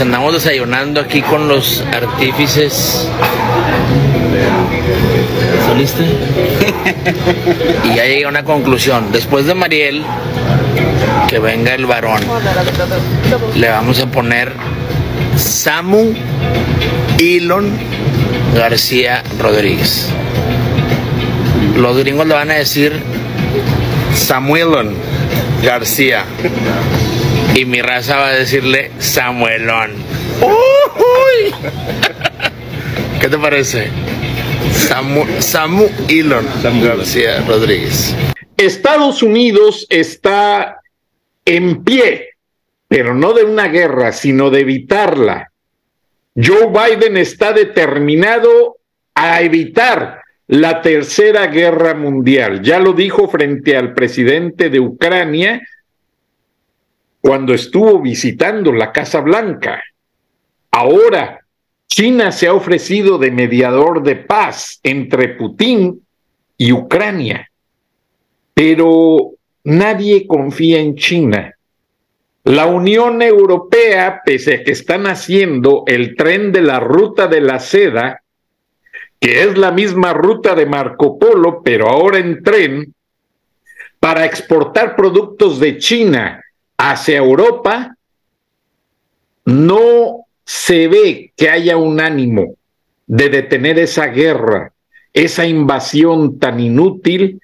Andamos desayunando aquí con los artífices. ¿Soliste? y ya llegué a una conclusión. Después de Mariel, que venga el varón, le vamos a poner Samu Elon García Rodríguez. Los gringos le van a decir Samuelon García. Y mi raza va a decirle Samuelón. ¡Uy! ¿Qué te parece? Samu, Samu Elon García Rodríguez. Estados Unidos está en pie, pero no de una guerra, sino de evitarla. Joe Biden está determinado a evitar la tercera guerra mundial. Ya lo dijo frente al presidente de Ucrania cuando estuvo visitando la Casa Blanca. Ahora, China se ha ofrecido de mediador de paz entre Putin y Ucrania, pero nadie confía en China. La Unión Europea, pese a que están haciendo el tren de la ruta de la seda, que es la misma ruta de Marco Polo, pero ahora en tren, para exportar productos de China hacia Europa, no se ve que haya un ánimo de detener esa guerra, esa invasión tan inútil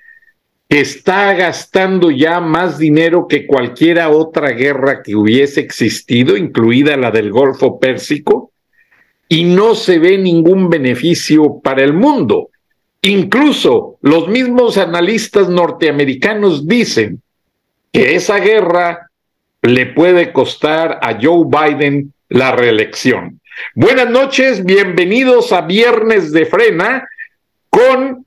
que está gastando ya más dinero que cualquiera otra guerra que hubiese existido, incluida la del Golfo Pérsico, y no se ve ningún beneficio para el mundo. Incluso los mismos analistas norteamericanos dicen que esa guerra le puede costar a Joe Biden la reelección. Buenas noches, bienvenidos a Viernes de Frena con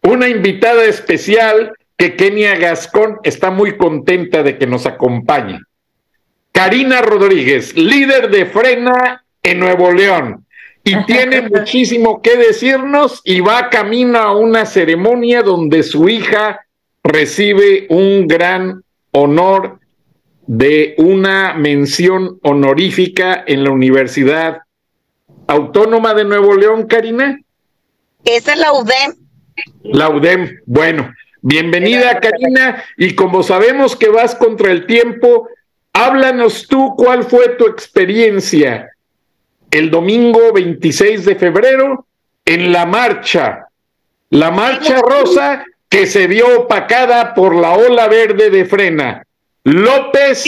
una invitada especial que Kenia Gascón está muy contenta de que nos acompañe. Karina Rodríguez, líder de Frena en Nuevo León. Y tiene muchísimo que decirnos y va camino a una ceremonia donde su hija recibe un gran honor de una mención honorífica en la Universidad Autónoma de Nuevo León, Karina? Esa es la UDEM. La UDEM, bueno, bienvenida Karina y como sabemos que vas contra el tiempo, háblanos tú cuál fue tu experiencia el domingo 26 de febrero en la marcha, la marcha rosa que se vio opacada por la ola verde de frena. López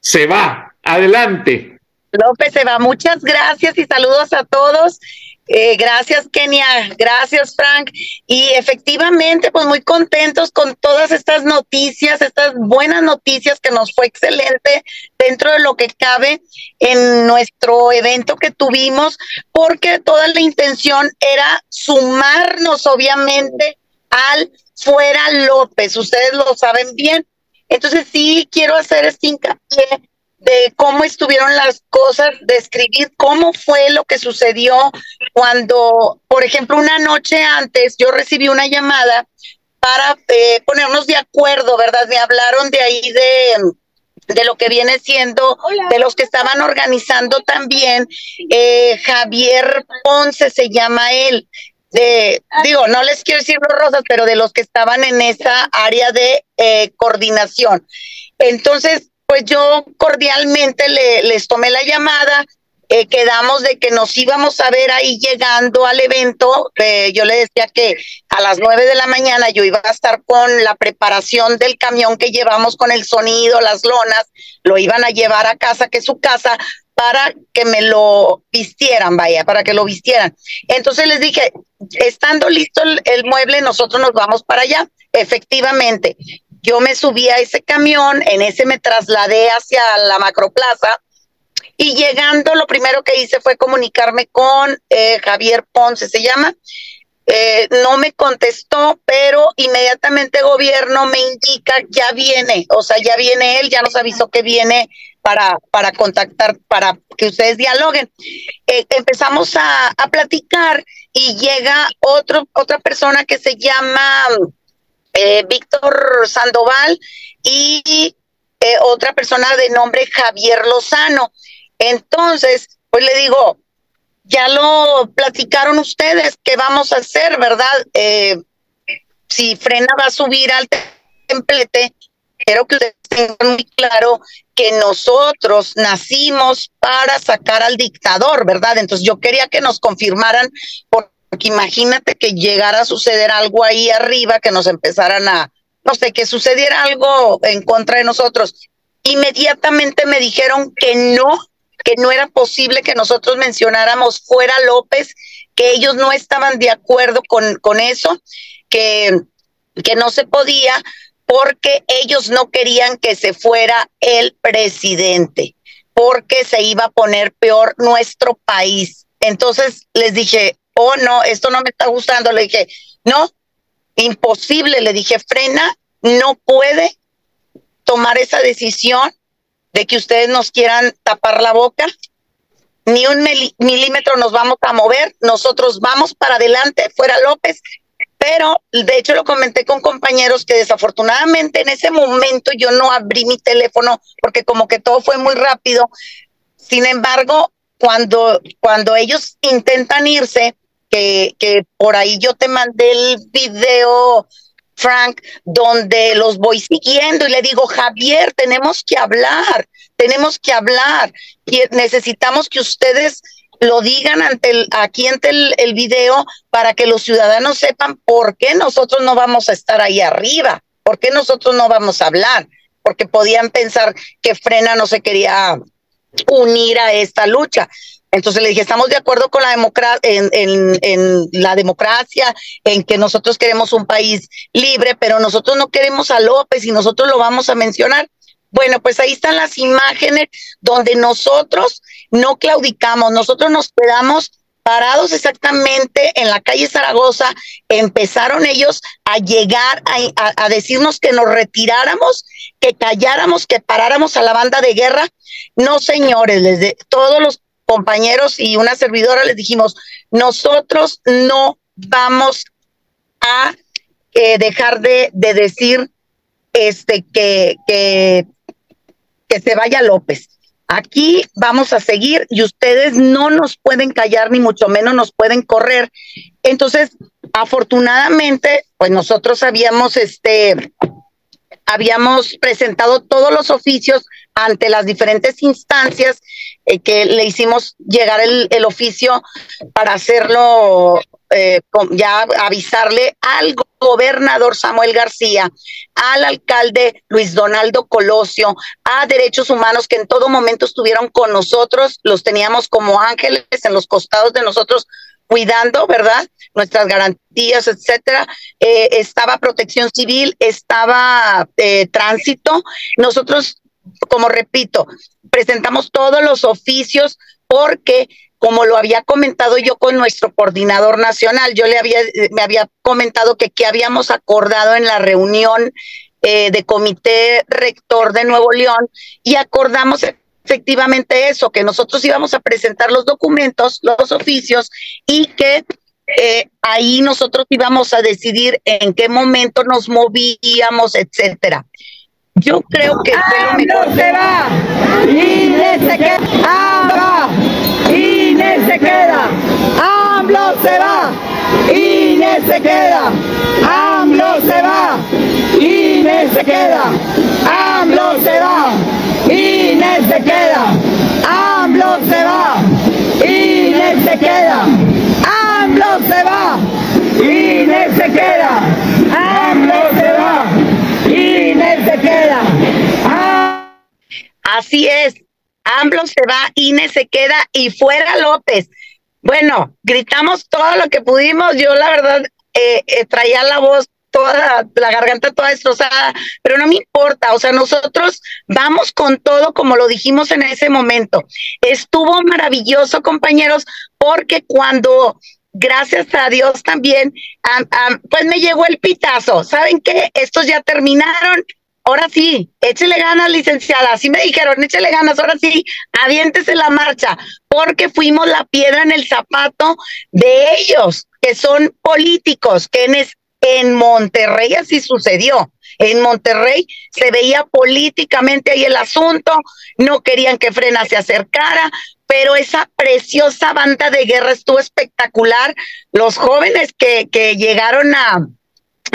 se va. Adelante. López se va. Muchas gracias y saludos a todos. Eh, gracias, Kenia. Gracias, Frank. Y efectivamente, pues muy contentos con todas estas noticias, estas buenas noticias que nos fue excelente dentro de lo que cabe en nuestro evento que tuvimos, porque toda la intención era sumarnos, obviamente, al Fuera López. Ustedes lo saben bien. Entonces sí quiero hacer este hincapié de cómo estuvieron las cosas, describir cómo fue lo que sucedió cuando, por ejemplo, una noche antes yo recibí una llamada para eh, ponernos de acuerdo, ¿verdad? Me hablaron de ahí de, de lo que viene siendo, de los que estaban organizando también, eh, Javier Ponce se llama él, de, digo, no les quiero decir los rosas, pero de los que estaban en esa área de eh, coordinación. Entonces, pues yo cordialmente le, les tomé la llamada, eh, quedamos de que nos íbamos a ver ahí llegando al evento. yo le decía que a las nueve de la mañana yo iba a estar con la preparación del camión que llevamos con el sonido, las lonas, lo iban a llevar a casa, que es su casa, para que me lo vistieran, vaya, para que lo vistieran. Entonces les dije, estando listo el, mueble, nosotros nos vamos para allá. Efectivamente, yo me subí a ese camión, en ese me trasladé hacia la macroplaza y llegando lo primero que hice fue comunicarme con eh, Javier Ponce, se llama. Eh, no me contestó, pero inmediatamente gobierno me indica, ya viene, o sea, ya viene él, ya nos avisó que viene para, para contactar, para que ustedes dialoguen. Eh, empezamos a, a, platicar y llega otro, otra persona que se llama eh, Víctor Sandoval y eh, otra persona de nombre Javier Lozano. Entonces, pues le digo, ya lo platicaron ustedes, ¿qué vamos a hacer, verdad? si Frena va a subir al templete, quiero que ustedes tengan muy claro que nosotros nacimos para sacar al dictador, ¿verdad? Entonces yo quería que nos confirmaran, porque imagínate que llegara a suceder algo ahí arriba, que nos empezaran a, no sé, que sucediera algo en contra de nosotros. Inmediatamente me dijeron que no, que no era posible que nosotros mencionáramos fuera López, que ellos no estaban de acuerdo con, con eso, que, que no se podía, porque ellos no querían que se fuera el presidente, porque se iba a poner peor nuestro país. Entonces les dije, oh no, esto no me está gustando. Le dije, no, imposible. Le dije, frena, no puede tomar esa decisión de que ustedes nos quieran tapar la boca. Ni un milímetro nos vamos a mover, nosotros vamos para adelante, fuera López, pero de hecho lo comenté con compañeros que desafortunadamente en ese momento yo no abrí mi teléfono porque como que todo fue muy rápido. Sin embargo, cuando, cuando ellos intentan irse, que, que por ahí yo te mandé el video, Frank, donde los voy siguiendo y le digo, Javier, tenemos que hablar, tenemos que hablar, y necesitamos que ustedes lo digan ante el, aquí ante el, video para que los ciudadanos sepan por qué nosotros no vamos a estar ahí arriba, por qué nosotros no vamos a hablar, porque podían pensar que Frena no se quería unir a esta lucha. Entonces le dije, estamos de acuerdo con la democracia, en, la democracia, en que nosotros queremos un país libre, pero nosotros no queremos a López y nosotros lo vamos a mencionar. Bueno, pues ahí están las imágenes donde nosotros no claudicamos, nosotros nos quedamos parados exactamente en la calle Zaragoza, empezaron ellos a llegar a, decirnos que nos retiráramos, que calláramos, que paráramos a la banda de guerra. No, señores, desde todos los compañeros y una servidora les dijimos, nosotros no vamos a eh, dejar de, de, decir este que, que se vaya López. Aquí vamos a seguir y ustedes no nos pueden callar ni mucho menos nos pueden correr. Entonces, afortunadamente, pues nosotros habíamos este habíamos presentado todos los oficios ante las diferentes instancias eh, que le hicimos llegar el oficio para hacerlo eh, ya avisarle al gobernador Samuel García, al alcalde Luis Donaldo Colosio, a derechos humanos que en todo momento estuvieron con nosotros, los teníamos como ángeles en los costados de nosotros cuidando, ¿verdad? Nuestras garantías, etcétera. Eh, estaba protección civil, estaba eh, tránsito. Nosotros, como repito, presentamos todos los oficios porque como lo había comentado yo con nuestro coordinador nacional, yo le había, me había comentado que, que habíamos acordado en la reunión eh, de comité rector de Nuevo León y acordamos efectivamente eso, que nosotros íbamos a presentar los documentos, los oficios y que eh, ahí nosotros íbamos a decidir en qué momento nos movíamos, etcétera. Yo creo que lo mejor. se va y se queda. Inés se queda. AMLO se va. Inés se queda. AMLO se va. Inés se queda. AMLO se va. Inés se queda. AMLO se va, INE se queda, AMLO se va, INE se queda, AMLO se va, INE se queda. Así es, AMLO se va, INE se queda y fuera López. Bueno, gritamos todo lo que pudimos. Yo la verdad eh, eh, traía la voz toda, la garganta toda destrozada, pero no me importa, o sea, nosotros vamos con todo como lo dijimos en ese momento. Estuvo maravilloso, compañeros, porque cuando gracias a Dios también, pues me llegó el pitazo. ¿Saben qué? Estos ya terminaron. Ahora sí, échele ganas, licenciada. Así me dijeron, échele ganas, ahora sí, aviéntese la marcha, porque fuimos la piedra en el zapato de ellos, que son políticos, que en, en Monterrey así sucedió. En Monterrey se veía políticamente ahí el asunto, no querían que Frena se acercara, pero esa preciosa banda de guerra estuvo espectacular. Los jóvenes que, que llegaron a,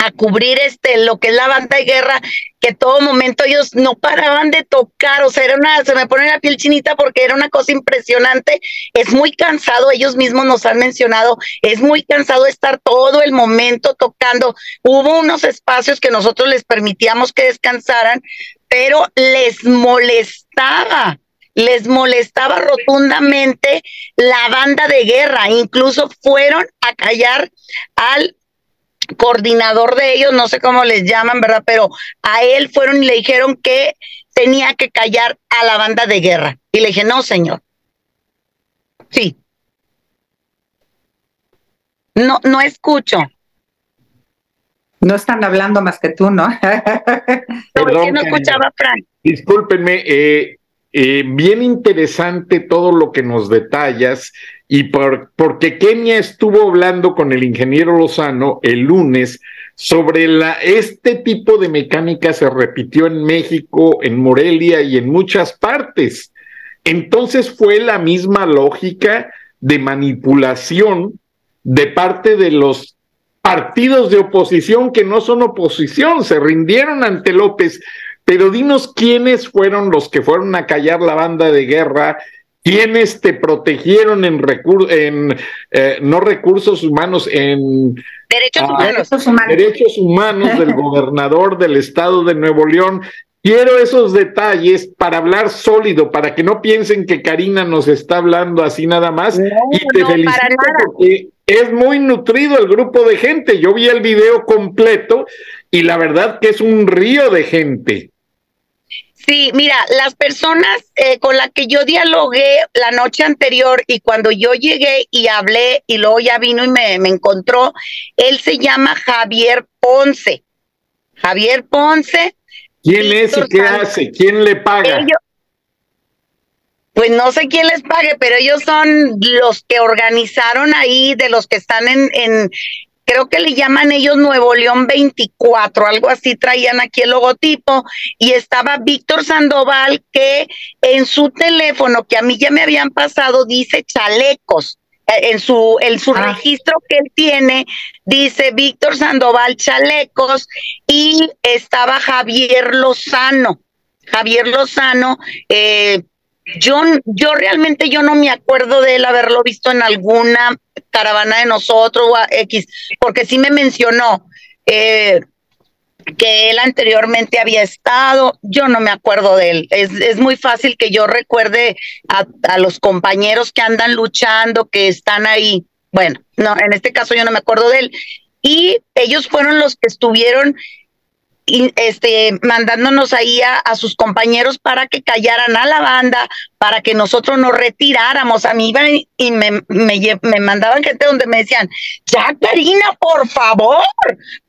a cubrir este lo que es la banda de guerra que todo momento ellos no paraban de tocar, o sea, era una, se me pone la piel chinita porque era una cosa impresionante, es muy cansado, ellos mismos nos han mencionado, es muy cansado estar todo el momento tocando, hubo unos espacios que nosotros les permitíamos que descansaran, pero les molestaba, les molestaba rotundamente la banda de guerra, incluso fueron a callar al coordinador de ellos, no sé cómo les llaman, ¿verdad? Pero a él fueron y le dijeron que tenía que callar a la banda de guerra. Y le dije, no, señor. Sí. No, no escucho. No están hablando más que tú, ¿no? Perdón, no escuchaba, Frank. Discúlpenme, eh, eh, bien interesante todo lo que nos detallas y por, porque Kenia estuvo hablando con el ingeniero Lozano el lunes sobre la, este tipo de mecánica se repitió en México, en Morelia y en muchas partes. Entonces fue la misma lógica de manipulación de parte de los partidos de oposición que no son oposición, se rindieron ante López. Pero dinos quiénes fueron los que fueron a callar la banda de guerra ¿Quiénes te protegieron en, en eh, no recursos humanos, en derechos, ah, humanos. derechos humanos del gobernador del estado de Nuevo León? Quiero esos detalles para hablar sólido, para que no piensen que Karina nos está hablando así nada más. y te felicito porque es muy nutrido el grupo de gente. Yo vi el video completo y la verdad que es un río de gente. Sí, mira, las personas eh, con las que yo dialogué la noche anterior y cuando yo llegué y hablé y luego ya vino y me, encontró, él se llama Javier Ponce. Javier Ponce. ¿Quién es y qué hace? ¿Quién le paga? pues no sé quién les pague, pero ellos son los que organizaron ahí, de los que están en, en, creo que le llaman ellos Nuevo León 24, algo así traían aquí el logotipo, y estaba Víctor Sandoval que en su teléfono, que a mí ya me habían pasado, dice chalecos. Eh, en su, en su ah. registro que él tiene, dice Víctor Sandoval Chalecos y estaba Javier Lozano. Javier Lozano, eh, yo, yo realmente yo no me acuerdo de él haberlo visto en alguna caravana de nosotros o X, porque sí me mencionó eh, que él anteriormente había estado, yo no me acuerdo de él. Es, es muy fácil que yo recuerde a, a, los compañeros que andan luchando, que están ahí. Bueno, no, en este caso yo no me acuerdo de él. Y ellos fueron los que estuvieron este, mandándonos ahí a, sus compañeros para que callaran a la banda, para que nosotros nos retiráramos. A mí iban y me, me, me mandaban gente donde me decían, ya Karina, por favor,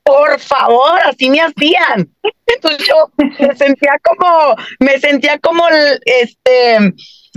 por favor, así me hacían. Entonces yo me sentía como, me sentía como, este,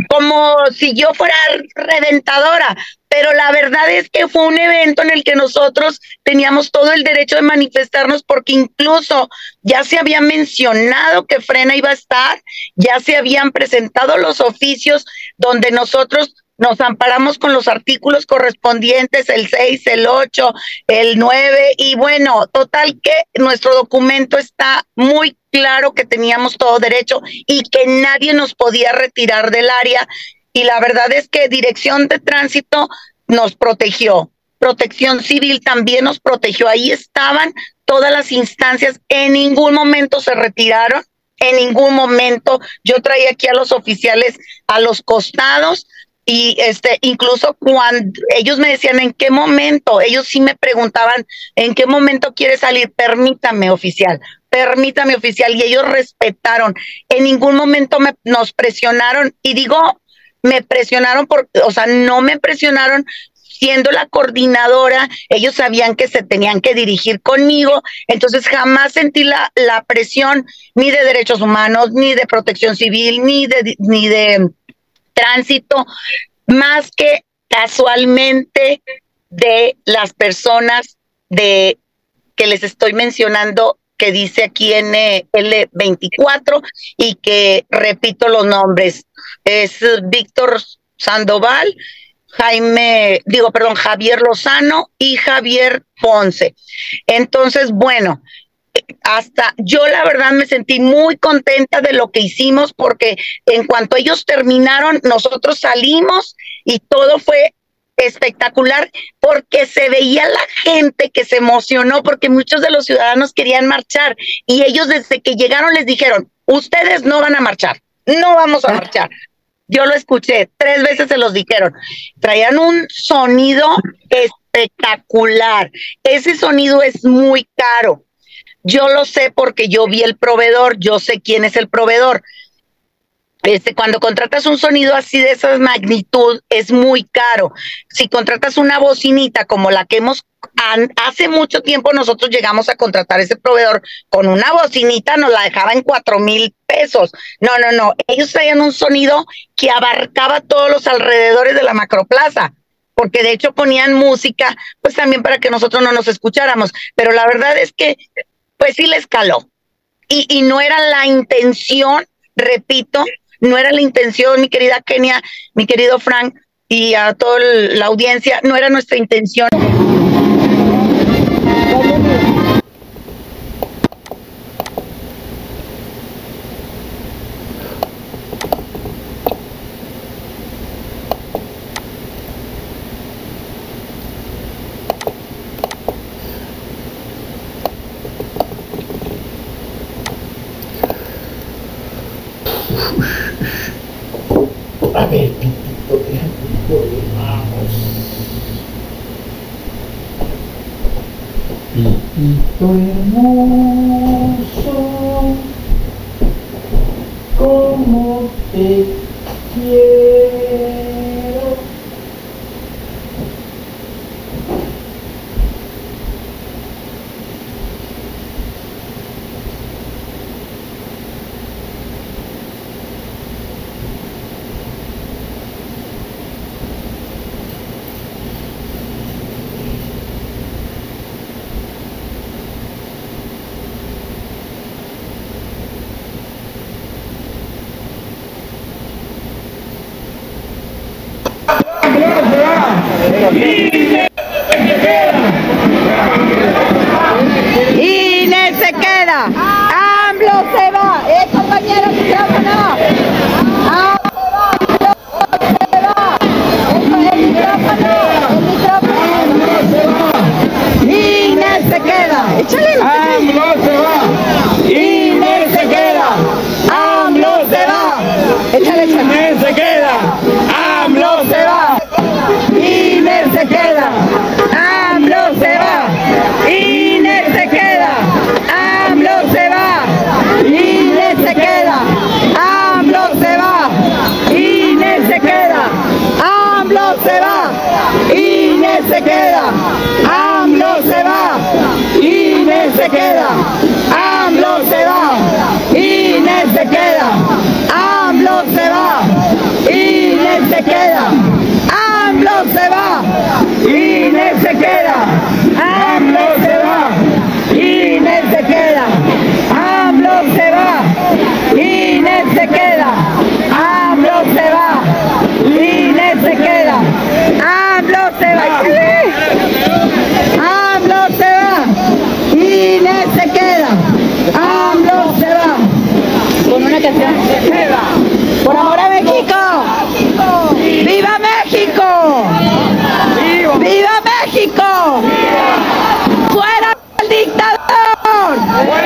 como si yo fuera reventadora, pero la verdad es que fue un evento en el que nosotros teníamos todo el derecho de manifestarnos porque incluso ya se había mencionado que Frena iba a estar, ya se habían presentado los oficios donde nosotros nos amparamos con los artículos correspondientes, el 6, el 8, el 9, y bueno, total que nuestro documento está muy claro que teníamos todo derecho y que nadie nos podía retirar del área y la verdad es que Dirección de Tránsito nos protegió. Protección Civil también nos protegió. Ahí estaban todas las instancias. En ningún momento se retiraron. En ningún momento yo traía aquí a los oficiales a los costados y este incluso cuando ellos me decían en qué momento, ellos sí me preguntaban en qué momento quiere salir, permítame oficial, permítame oficial y ellos respetaron. En ningún momento me, nos presionaron y digo, me presionaron por, o sea, no me presionaron siendo la coordinadora, ellos sabían que se tenían que dirigir conmigo, entonces jamás sentí la, la presión ni de derechos humanos, ni de protección civil, ni de, ni de tránsito, más que casualmente de las personas de que les estoy mencionando que dice aquí en L24 y que repito los nombres. Es Víctor Sandoval, Jaime, digo, perdón, Javier Lozano y Javier Ponce. Entonces, bueno, hasta yo la verdad me sentí muy contenta de lo que hicimos porque en cuanto ellos terminaron, nosotros salimos y todo fue espectacular porque se veía la gente que se emocionó porque muchos de los ciudadanos querían marchar y ellos desde que llegaron les dijeron, ustedes no van a marchar, no vamos a ah. marchar. Yo lo escuché, tres veces se los dijeron. Traían un sonido espectacular. Ese sonido es muy caro. Yo lo sé porque yo vi el proveedor, yo sé quién es el proveedor. Este, cuando contratas un sonido así de esa magnitud, es muy caro. Si contratas una bocinita como la que hemos, hace mucho tiempo nosotros llegamos a contratar ese proveedor con una bocinita, nos la dejaba en cuatro mil pesos. No, no, no. Ellos traían un sonido que abarcaba todos los alrededores de la macroplaza porque de hecho ponían música, pues también para que nosotros no nos escucháramos. Pero la verdad es que, pues sí le escaló. Y, y no era la intención, repito, no era la intención, mi querida Kenia, mi querido Frank y a toda la audiencia, no era nuestra intención. Doing more. Lord.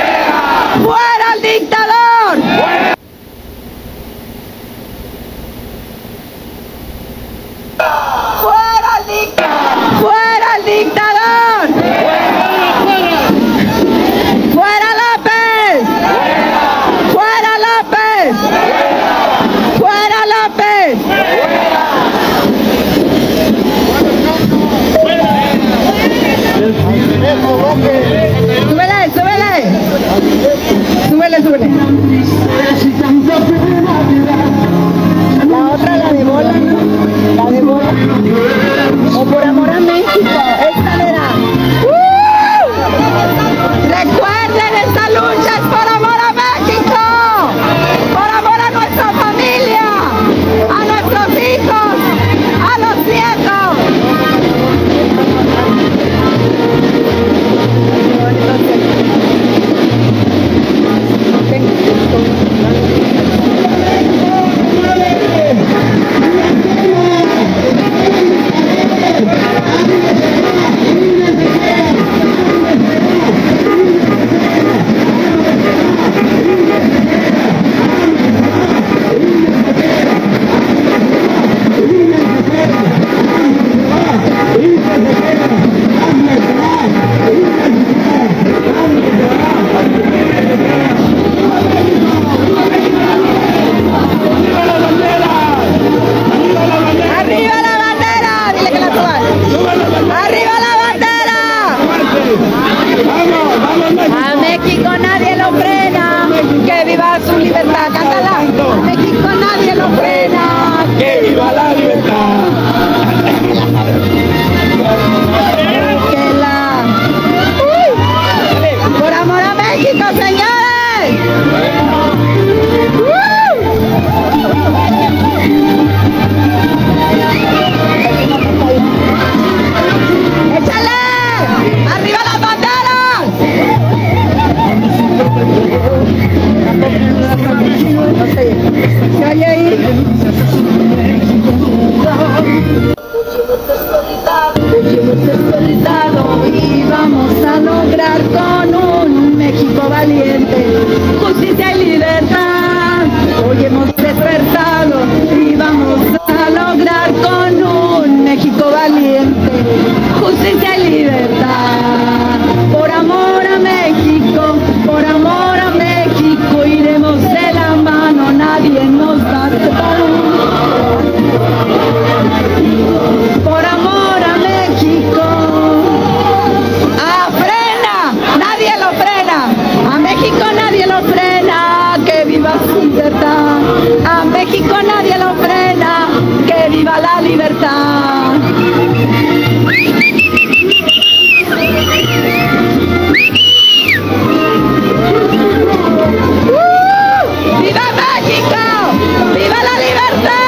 ¡Viva la libertad!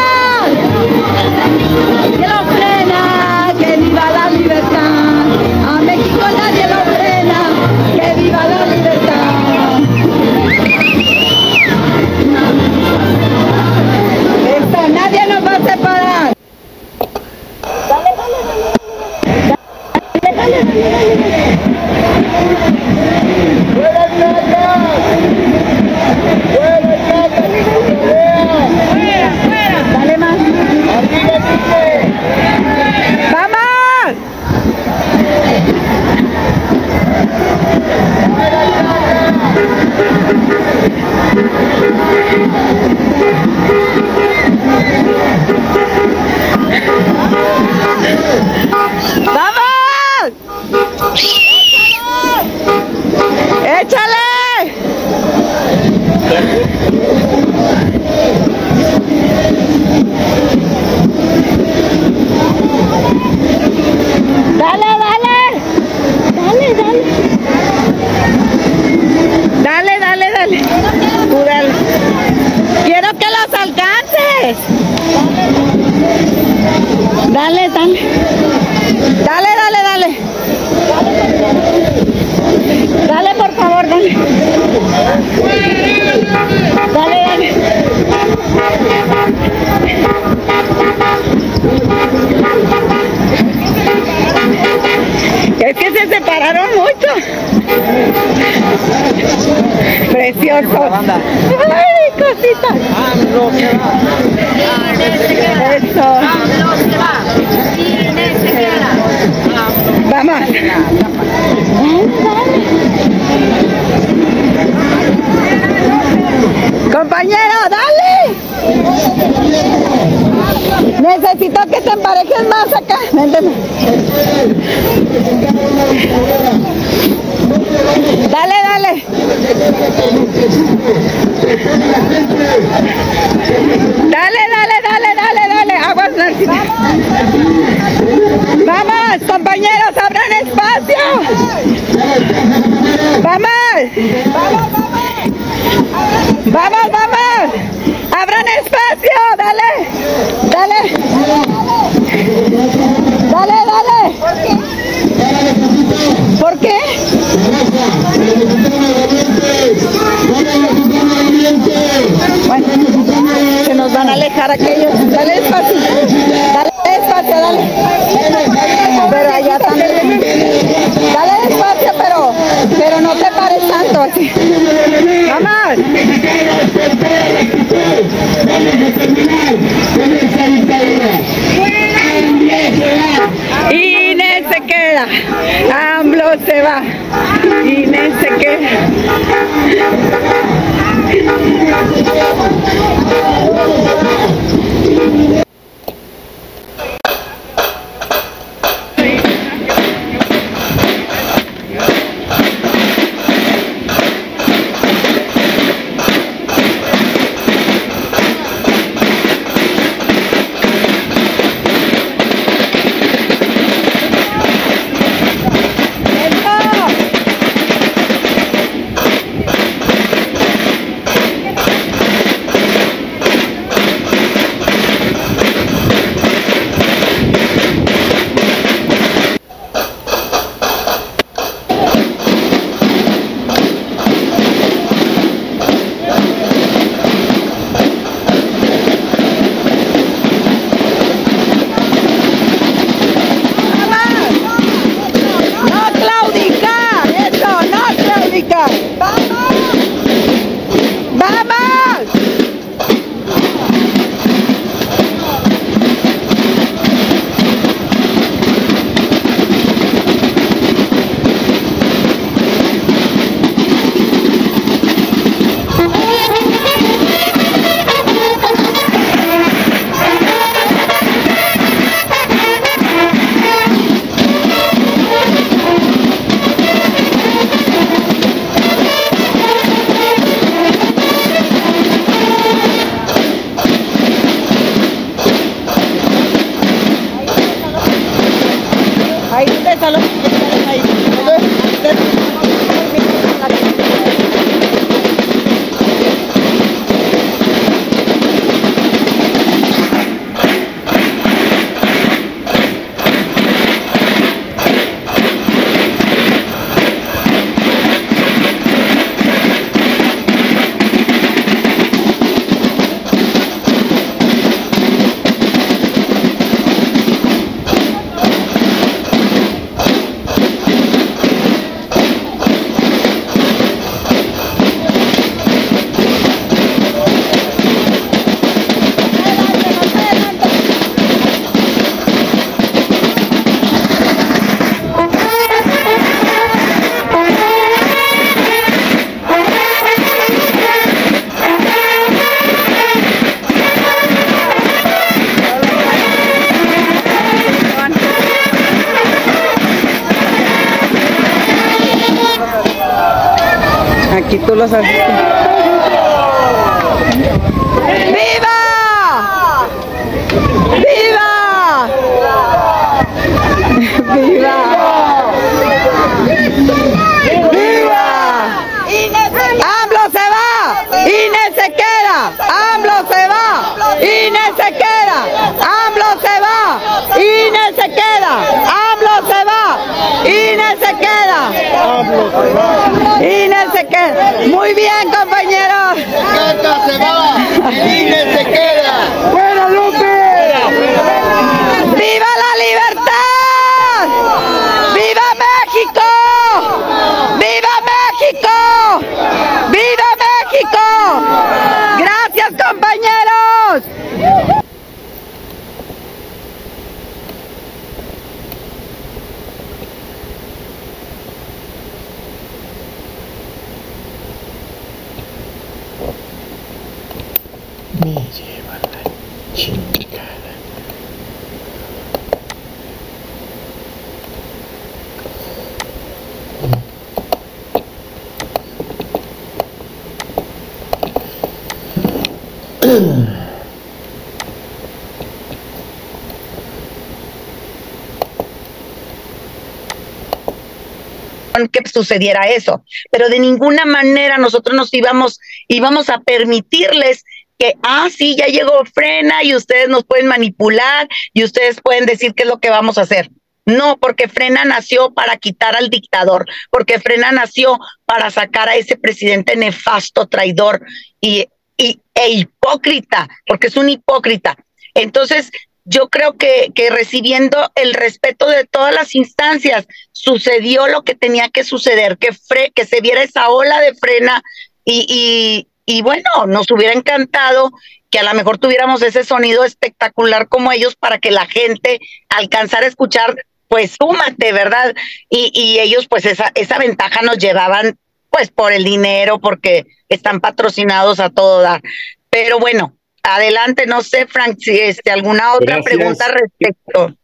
Sucediera eso, pero de ninguna manera nosotros nos íbamos, íbamos a permitirles que, ah, sí, ya llegó frena y ustedes nos pueden manipular y ustedes pueden decir qué es lo que vamos a hacer. No, porque Frena nació para quitar al dictador, porque Frena nació para sacar a ese presidente nefasto, traidor y, y e hipócrita, porque es un hipócrita. Entonces, yo creo que, que recibiendo el respeto de todas las instancias, sucedió lo que tenía que suceder, que, que se viera esa ola de frena y, y, y bueno, nos hubiera encantado que a lo mejor tuviéramos ese sonido espectacular como ellos para que la gente alcanzara a escuchar, pues súmate, ¿verdad? Y, y ellos pues esa, esa ventaja nos llevaban pues por el dinero, porque están patrocinados a todo dar. Pero bueno, Adelante, no sé, Frank, si este, alguna otra pregunta respecto.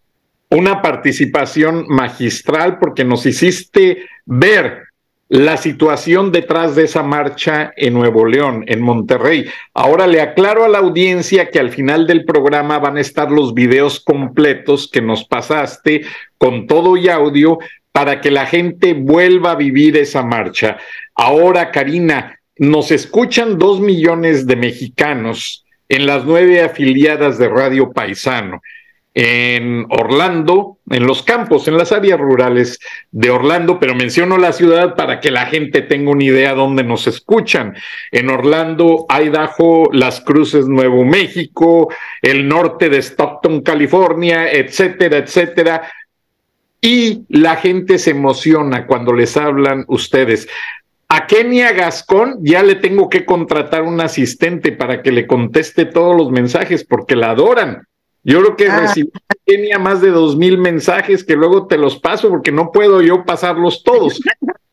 Una participación magistral porque nos hiciste ver la situación detrás de esa marcha en Nuevo León, en Monterrey. Ahora le aclaro a la audiencia que al final del programa van a estar los videos completos que nos pasaste con todo y audio para que la gente vuelva a vivir esa marcha. Ahora, Karina, nos escuchan dos millones de mexicanos en las nueve afiliadas de Radio Paisano, en Orlando, en los campos, en las áreas rurales de Orlando, pero menciono la ciudad para que la gente tenga una idea dónde nos escuchan. En Orlando, Idaho, Las Cruces, Nuevo México, el norte de Stockton, California, etcétera, etcétera. Y la gente se emociona cuando les hablan ustedes. A Kenia Gascón ya le tengo que contratar un asistente para que le conteste todos los mensajes porque la adoran. Yo creo que ah. recibí Kenia más de dos mil mensajes que luego te los paso porque no puedo yo pasarlos todos.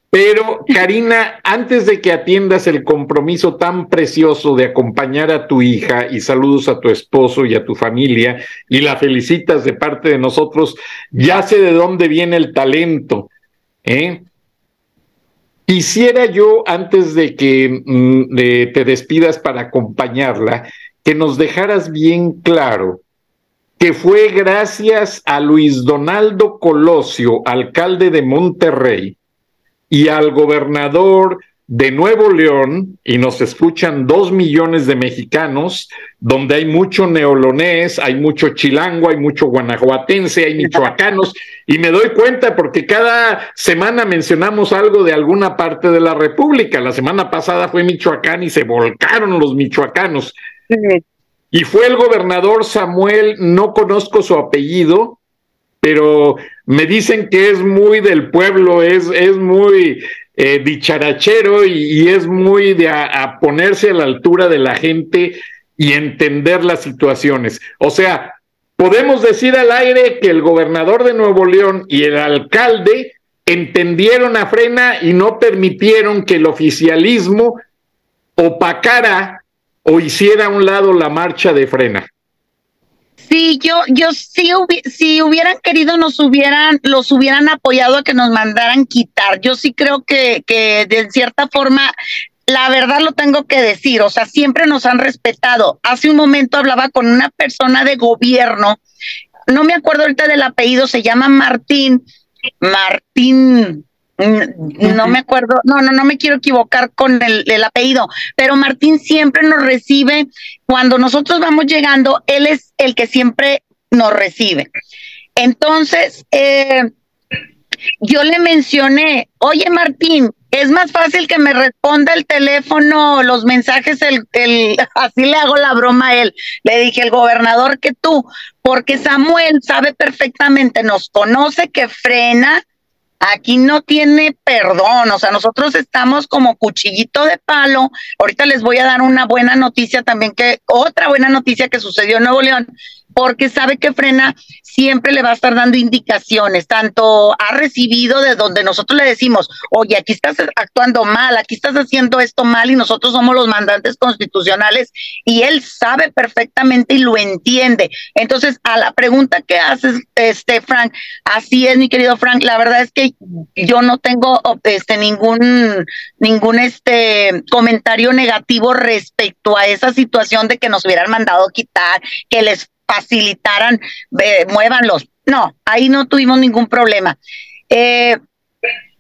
Pero Karina, antes de que atiendas el compromiso tan precioso de acompañar a tu hija y saludos a tu esposo y a tu familia y la felicitas de parte de nosotros, ya sé de dónde viene el talento. ¿eh? Quisiera yo, antes de que mm, te despidas para acompañarla, que nos dejaras bien claro que fue gracias a Luis Donaldo Colosio, alcalde de Monterrey, y al gobernador de Nuevo León, y nos escuchan dos millones de mexicanos, donde hay mucho neolonés, hay mucho chilango, hay mucho guanajuatense, hay michoacanos, y me doy cuenta porque cada semana mencionamos algo de alguna parte de la República. La semana pasada fue Michoacán y se volcaron los michoacanos. Y fue el gobernador Samuel, no conozco su apellido, pero me dicen que es muy del pueblo, es, es muy eh, dicharachero y, es muy de a, ponerse a la altura de la gente y entender las situaciones. O sea, podemos decir al aire que el gobernador de Nuevo León y el alcalde entendieron a Frena y no permitieron que el oficialismo opacara o hiciera a un lado la marcha de Frena. Sí, yo, yo sí, si hubieran querido, nos hubieran, los hubieran apoyado a que nos mandaran quitar. Yo sí creo que, que de cierta forma la verdad lo tengo que decir, o sea, siempre nos han respetado. Hace un momento hablaba con una persona de gobierno, no me acuerdo ahorita del apellido, se llama Martín, Martín, no me acuerdo, no, no, no me quiero equivocar con el, apellido, pero Martín siempre nos recibe, cuando nosotros vamos llegando, él es el que siempre nos recibe. Entonces, eh, yo le mencioné, oye Martín, es más fácil que me responda el teléfono, los mensajes, el, el, así le hago la broma a él. Le dije, el gobernador que tú, porque Samuel sabe perfectamente, nos conoce que frena, Aquí no tiene perdón, o sea, nosotros estamos como cuchillito de palo. Ahorita les voy a dar una buena noticia también, que otra buena noticia que sucedió en Nuevo León porque sabe que frena siempre le va a estar dando indicaciones, tanto ha recibido de donde nosotros le decimos, oye, aquí estás actuando mal, aquí estás haciendo esto mal y nosotros somos los mandantes constitucionales y él sabe perfectamente y lo entiende. Entonces, a la pregunta que haces, este Frank, así es, mi querido Frank, la verdad es que yo no tengo este ningún ningún este comentario negativo respecto a esa situación de que nos hubieran mandado quitar, que les facilitaran, muévanlos. No, ahí no tuvimos ningún problema. Eh,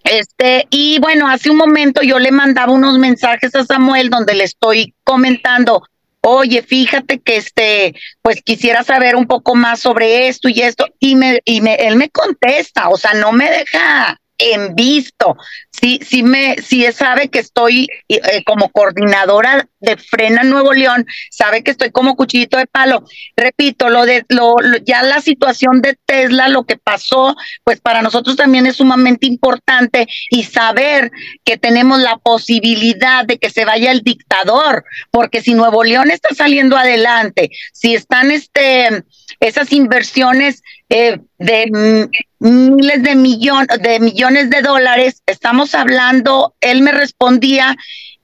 Este, y bueno, hace un momento yo le mandaba unos mensajes a Samuel donde le estoy comentando, oye, fíjate que este, pues quisiera saber un poco más sobre esto y esto, y me, y me, él me contesta, o sea, no me deja en visto. Sí, sí me, sí sabe que estoy eh, como coordinadora de Frena Nuevo León, sabe que estoy como cuchillito de palo. Repito, lo de lo, ya la situación de Tesla, lo que pasó, pues para nosotros también es sumamente importante y saber que tenemos la posibilidad de que se vaya el dictador, porque si Nuevo León está saliendo adelante, si están este esas inversiones eh, de miles de, millón, de millones de dólares. Estamos hablando, él me respondía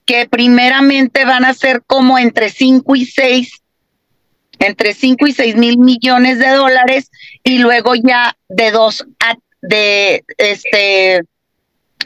que primeramente van a ser como entre 5 y 6, entre 5 y 6 mil millones de dólares y luego ya de 2 a, de, este,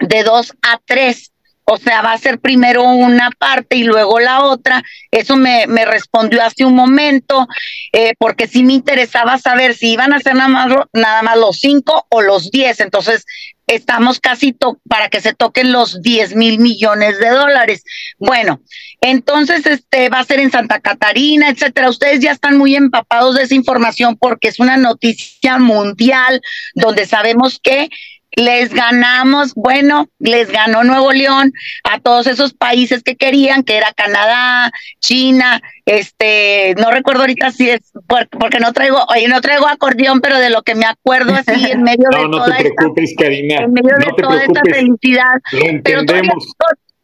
de 2 a 3 o sea, va a ser primero una parte y luego la otra. Eso me, me respondió hace un momento, eh, porque sí me interesaba saber si iban a ser nada más, nada más los cinco o los diez. Entonces, estamos casi para que se toquen los diez mil millones de dólares. Bueno, entonces este va a ser en Santa Catarina, etcétera. Ustedes ya están muy empapados de esa información porque es una noticia mundial donde sabemos que les ganamos, bueno, les ganó Nuevo León a todos esos países que querían, que era Canadá, China, este, no recuerdo ahorita si es, porque no traigo, oye, no traigo acordeón, pero de lo que me acuerdo así en medio de no toda te preocupes, esta, Karina, en medio de toda esta felicidad. Pero todavía,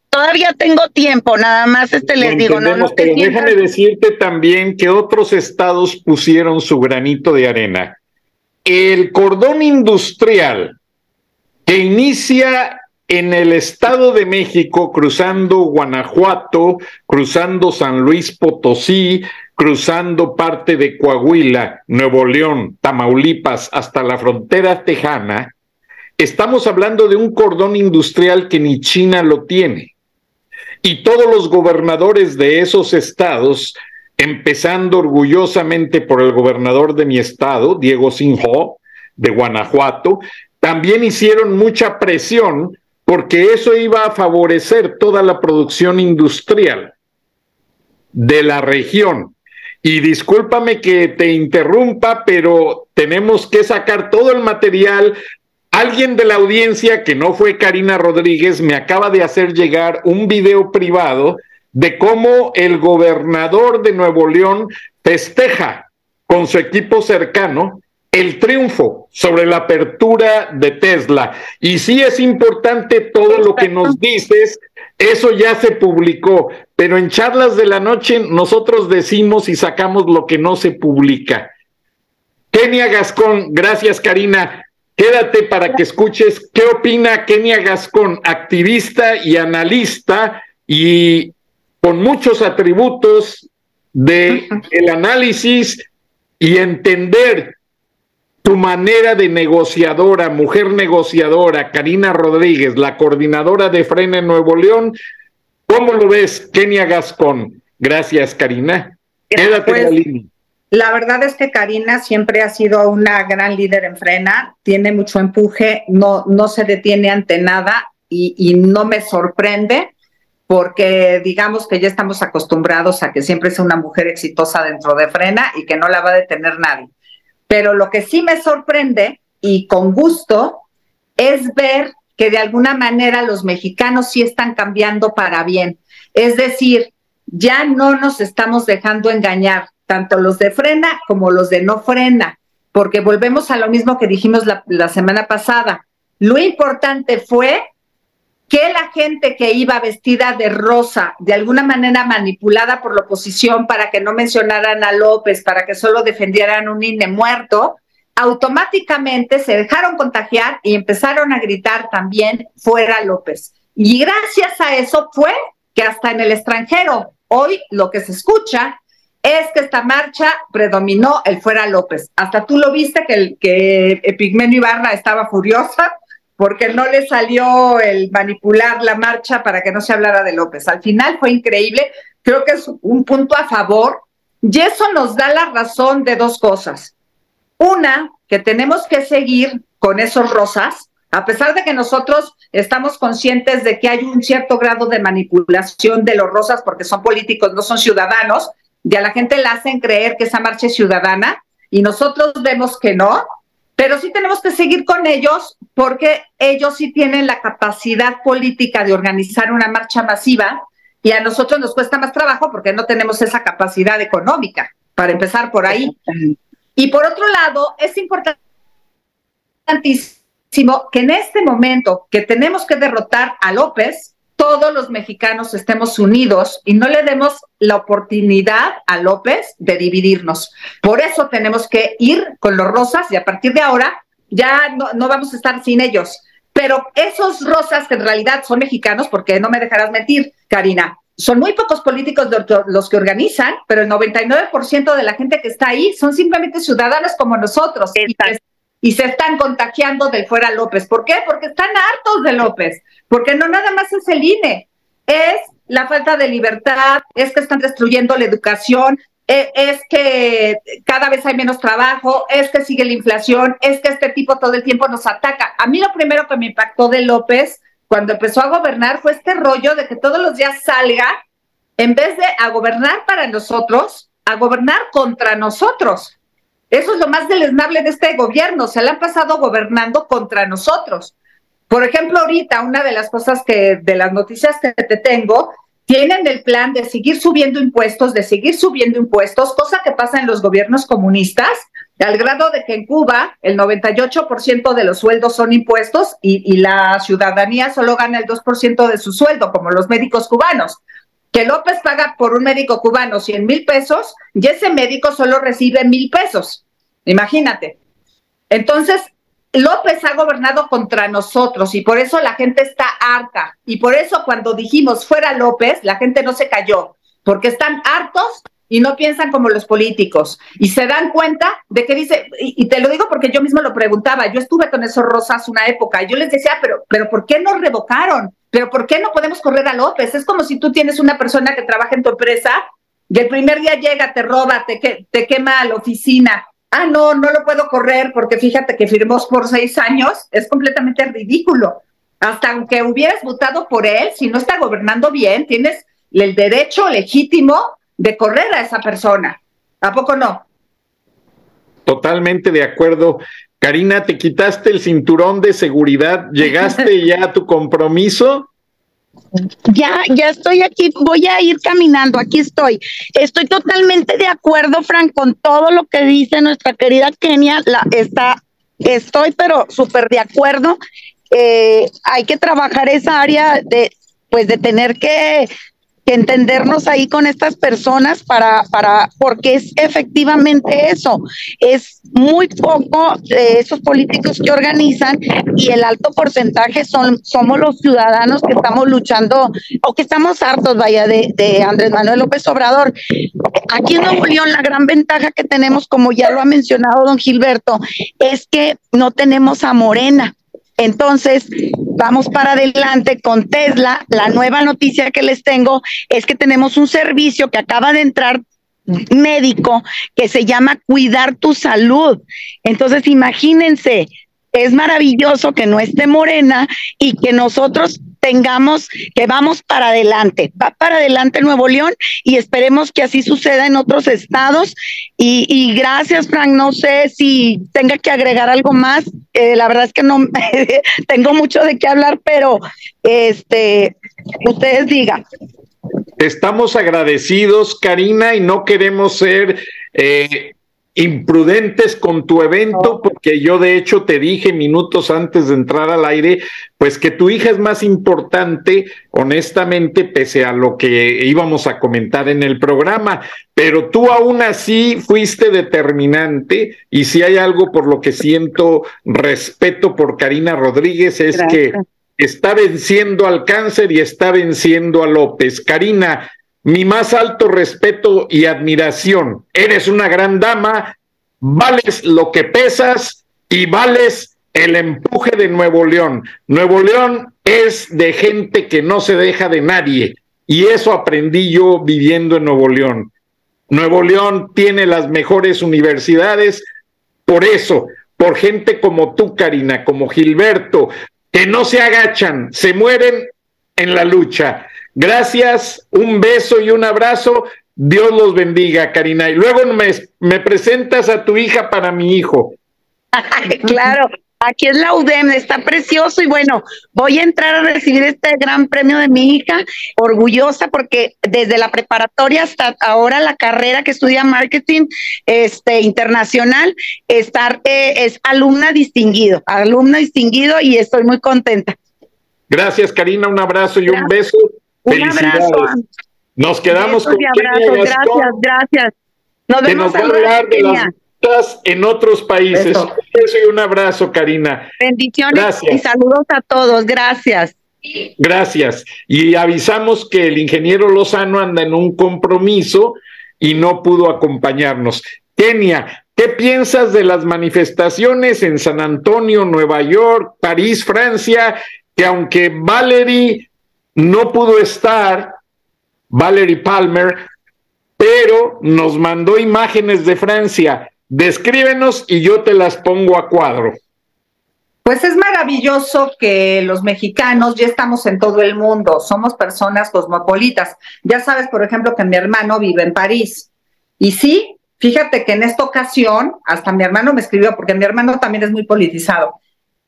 todavía, tengo tiempo, nada más este les digo, no, no pero déjame decirte también que otros estados pusieron su granito de arena. El cordón industrial que inicia en el Estado de México, cruzando Guanajuato, cruzando San Luis Potosí, cruzando parte de Coahuila, Nuevo León, Tamaulipas, hasta la frontera tejana, estamos hablando de un cordón industrial que ni China lo tiene. Y todos los gobernadores de esos estados, empezando orgullosamente por el gobernador de mi estado, Diego Sinjo, de Guanajuato, también hicieron mucha presión porque eso iba a favorecer toda la producción industrial de la región. Y discúlpame que te interrumpa, pero tenemos que sacar todo el material. Alguien de la audiencia, que no fue Karina Rodríguez, me acaba de hacer llegar un video privado de cómo el gobernador de Nuevo León festeja con su equipo cercano el triunfo sobre la apertura de Tesla. Y sí es importante todo lo que nos dices, eso ya se publicó, pero en charlas de la noche nosotros decimos y sacamos lo que no se publica. Kenia Gascón, gracias Karina. Quédate para que escuches qué opina Kenia Gascón, activista y analista y con muchos atributos de el análisis y entender tu manera de negociadora, mujer negociadora, Karina Rodríguez, la coordinadora de Frena en Nuevo León, ¿cómo lo ves, Kenia Gascón? Gracias, Karina. Quédate pues, la La verdad es que Karina siempre ha sido una gran líder en Frena, tiene mucho empuje, no, no se detiene ante nada y, y no me sorprende porque digamos que ya estamos acostumbrados a que siempre sea una mujer exitosa dentro de Frena y que no la va a detener nadie. Pero lo que sí me sorprende y con gusto es ver que de alguna manera los mexicanos sí están cambiando para bien. Es decir, ya no nos estamos dejando engañar, tanto los de frena como los de no frena, porque volvemos a lo mismo que dijimos la, la semana pasada. Lo importante fue que la gente que iba vestida de rosa, de alguna manera manipulada por la oposición para que no mencionaran a López, para que solo defendieran un INE muerto, automáticamente se dejaron contagiar y empezaron a gritar también fuera López. Y gracias a eso fue que hasta en el extranjero hoy lo que se escucha es que esta marcha predominó el fuera López. Hasta tú lo viste que, el, que Ibarra estaba furiosa porque no le salió el manipular la marcha para que no se hablara de López. Al final fue increíble, creo que es un punto a favor y eso nos da la razón de dos cosas. Una, que tenemos que seguir con esos rosas, A pesar de que nosotros estamos conscientes de que hay un cierto grado de manipulación de los rosas porque son políticos, no son ciudadanos, y a la gente le hacen creer que esa marcha es ciudadana y nosotros vemos que no, pero sí tenemos que seguir con ellos porque ellos sí tienen la capacidad política de organizar una marcha masiva y a nosotros nos cuesta más trabajo porque no tenemos esa capacidad económica, para empezar por ahí. Y por otro lado, es importantísimo que en este momento que tenemos que derrotar a López, todos los mexicanos estemos unidos y no le demos la oportunidad a López de dividirnos. Por eso tenemos que ir con los rosas y a partir de ahora ya no, no vamos a estar sin ellos. Pero esos rosas que en realidad son mexicanos, porque no me dejarás mentir, Karina, son muy pocos políticos los que organizan, pero el 99% de la gente que está ahí son simplemente ciudadanos como nosotros y, se están contagiando de fuera López. ¿Por qué? Porque están hartos de López, porque no nada más es el INE, es la falta de libertad, es que están destruyendo la educación, e, es que cada vez hay menos trabajo, es que sigue la inflación, es que este tipo todo el tiempo nos ataca. A mí lo primero que me impactó de López cuando empezó a gobernar fue este rollo de que todos los días salga, en vez de a gobernar para nosotros, a gobernar contra nosotros. Eso es lo más deleznable de este gobierno, se le han pasado gobernando contra nosotros. Por ejemplo, ahorita una de las cosas que de las noticias que te tengo tienen el plan de seguir subiendo impuestos, de seguir subiendo impuestos, cosa que pasa en los gobiernos comunistas, al grado de que en Cuba el 98% de los sueldos son impuestos y, la ciudadanía solo gana el 2% de su sueldo, como los médicos cubanos. Que López paga por un médico cubano 100 mil pesos y ese médico solo recibe mil pesos. Imagínate. Entonces, López ha gobernado contra nosotros y por eso la gente está harta. Y por eso cuando dijimos fuera López, la gente no se cayó, porque están hartos y no piensan como los políticos. Y se dan cuenta de que dice, y, te lo digo porque yo mismo lo preguntaba, yo estuve con esos rosas una época y yo les decía, pero, pero ¿por qué no revocaron? ¿Pero por qué no podemos correr a López? Es como si tú tienes una persona que trabaja en tu empresa y el primer día llega, te roba, te, te quema la oficina ah, no, no lo puedo correr porque fíjate que firmó por seis años, es completamente ridículo. Hasta aunque hubieras votado por él, si no está gobernando bien, tienes el derecho legítimo de correr a esa persona. ¿A poco no? Totalmente de acuerdo. Karina, te quitaste el cinturón de seguridad, llegaste ya a tu compromiso ya, ya estoy aquí, voy a ir caminando, aquí estoy. Estoy totalmente de acuerdo, Frank, con todo lo que dice nuestra querida Kenia. La, está, estoy, pero súper de acuerdo. Eh, hay que trabajar esa área de, pues, de tener que entendernos ahí con estas personas para, para, porque es efectivamente eso, es muy poco de esos políticos que organizan y el alto porcentaje son, somos los ciudadanos que estamos luchando o que estamos hartos, vaya, de, de Andrés Manuel López Obrador. Aquí en Nuevo León la gran ventaja que tenemos, como ya lo ha mencionado don Gilberto, es que no tenemos a Morena. Entonces, vamos para adelante con Tesla. La nueva noticia que les tengo es que tenemos un servicio que acaba de entrar médico que se llama Cuidar tu Salud. Entonces, imagínense, es maravilloso que no esté morena y que nosotros tengamos, que vamos para adelante, va para adelante Nuevo León y esperemos que así suceda en otros estados. Y, gracias, Frank, no sé si tenga que agregar algo más, eh, la verdad es que no tengo mucho de qué hablar, pero este, ustedes digan. Estamos agradecidos, Karina, y no queremos ser eh, imprudentes con tu evento, porque yo de hecho te dije minutos antes de entrar al aire, pues que tu hija es más importante, honestamente, pese a lo que íbamos a comentar en el programa, pero tú aún así fuiste determinante y si hay algo por lo que siento respeto por Karina Rodríguez es que está venciendo al cáncer y está venciendo a López. Karina, mi más alto respeto y admiración. Eres una gran dama, vales lo que pesas y vales el empuje de Nuevo León. Nuevo León es de gente que no se deja de nadie y eso aprendí yo viviendo en Nuevo León. Nuevo León tiene las mejores universidades por eso, por gente como tú, Karina, como Gilberto, que no se agachan, se mueren en la lucha. Gracias, un beso y un abrazo. Dios los bendiga, Karina. Y luego me, me presentas a tu hija para mi hijo. claro, Aquí es la UDEM, está precioso y bueno, voy a entrar a recibir este gran premio de mi hija, orgullosa porque desde la preparatoria hasta ahora la carrera que estudia marketing este internacional, estar eh, es alumna distinguido, alumna distinguido y estoy muy contenta. Gracias, Karina, un abrazo y un beso. Un abrazo. Nos quedamos con Gracias, gracias. Nos vemos en otros países. Un y un abrazo, Karina. Bendiciones y saludos a todos. Gracias. Gracias. Y avisamos que el ingeniero Lozano anda en un compromiso y no pudo acompañarnos. Kenia, ¿qué piensas de las manifestaciones en San Antonio, Nueva York, París, Francia? Que aunque Valerie no pudo estar, Valerie Palmer, pero nos mandó imágenes de Francia. Descríbenos y yo te las pongo a cuadro. Pues es maravilloso que los mexicanos ya estamos en todo el mundo, somos personas cosmopolitas. Ya sabes, por ejemplo, que mi hermano vive en París. Y sí, fíjate que en esta ocasión, hasta mi hermano me escribió, porque mi hermano también es muy politizado,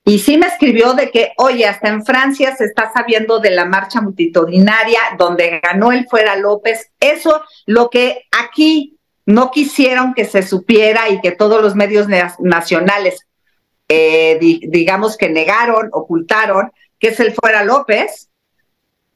y sí me escribió de que, oye, hasta en Francia se está sabiendo de la marcha multitudinaria donde ganó el Fuera López. Eso, lo que aquí no quisieron que se supiera y que todos los medios nacionales, eh, digamos que negaron, ocultaron, que es el fuera López.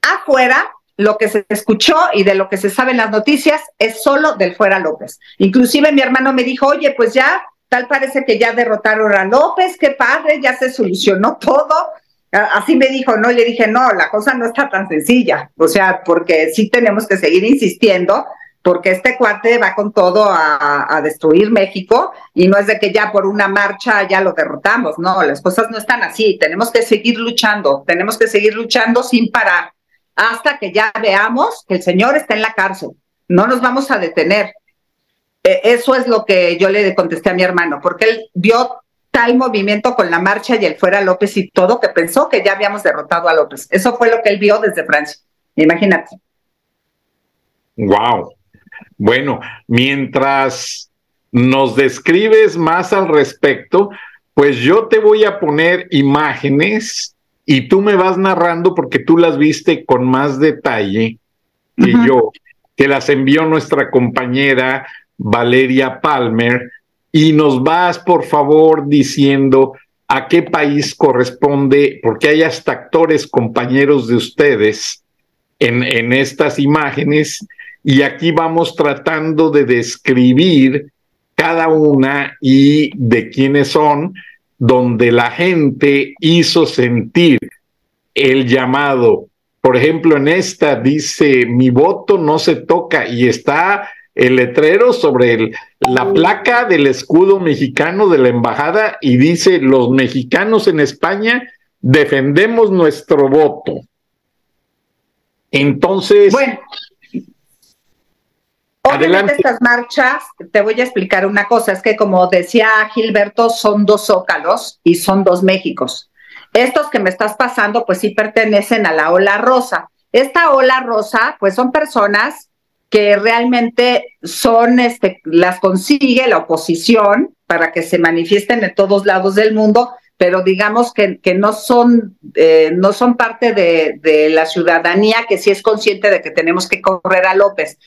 Afuera, lo que se escuchó y de lo que se sabe en las noticias es solo del fuera López. Inclusive mi hermano me dijo, oye, pues ya, tal parece que ya derrotaron a López, qué padre, ya se solucionó todo. Así me dijo, no, y le dije, no, la cosa no está tan sencilla, o sea, porque sí tenemos que seguir insistiendo porque este cuate va con todo a, destruir México y no es de que ya por una marcha ya lo derrotamos, no, las cosas no están así, tenemos que seguir luchando, tenemos que seguir luchando sin parar hasta que ya veamos que el señor está en la cárcel, no nos vamos a detener. E, eso es lo que yo le contesté a mi hermano, porque él vio tal movimiento con la marcha y el fuera López y todo que pensó que ya habíamos derrotado a López. Eso fue lo que él vio desde Francia. Imagínate. Wow. Bueno, mientras nos describes más al respecto, pues yo te voy a poner imágenes y tú me vas narrando porque tú las viste con más detalle que yo, que las envió nuestra compañera Valeria Palmer y nos vas por favor diciendo a qué país corresponde, porque hay hasta actores compañeros de ustedes en, en estas imágenes y aquí vamos tratando de describir cada una y de quiénes son, donde la gente hizo sentir el llamado. Por ejemplo, en esta dice, mi voto no se toca y está el letrero sobre la placa del escudo mexicano de la embajada y dice, los mexicanos en España defendemos nuestro voto. Entonces, bueno, Obviamente estas marchas, te voy a explicar una cosa, es que como decía Gilberto, son dos zócalos y son dos Méxicos. Estos que me estás pasando, pues sí pertenecen a la ola rosa. Esta ola rosa, pues son personas que realmente son, este, las consigue la oposición para que se manifiesten en todos lados del mundo, pero digamos que, no, son, eh, no son parte de, de la ciudadanía que sí es consciente de que tenemos que correr a López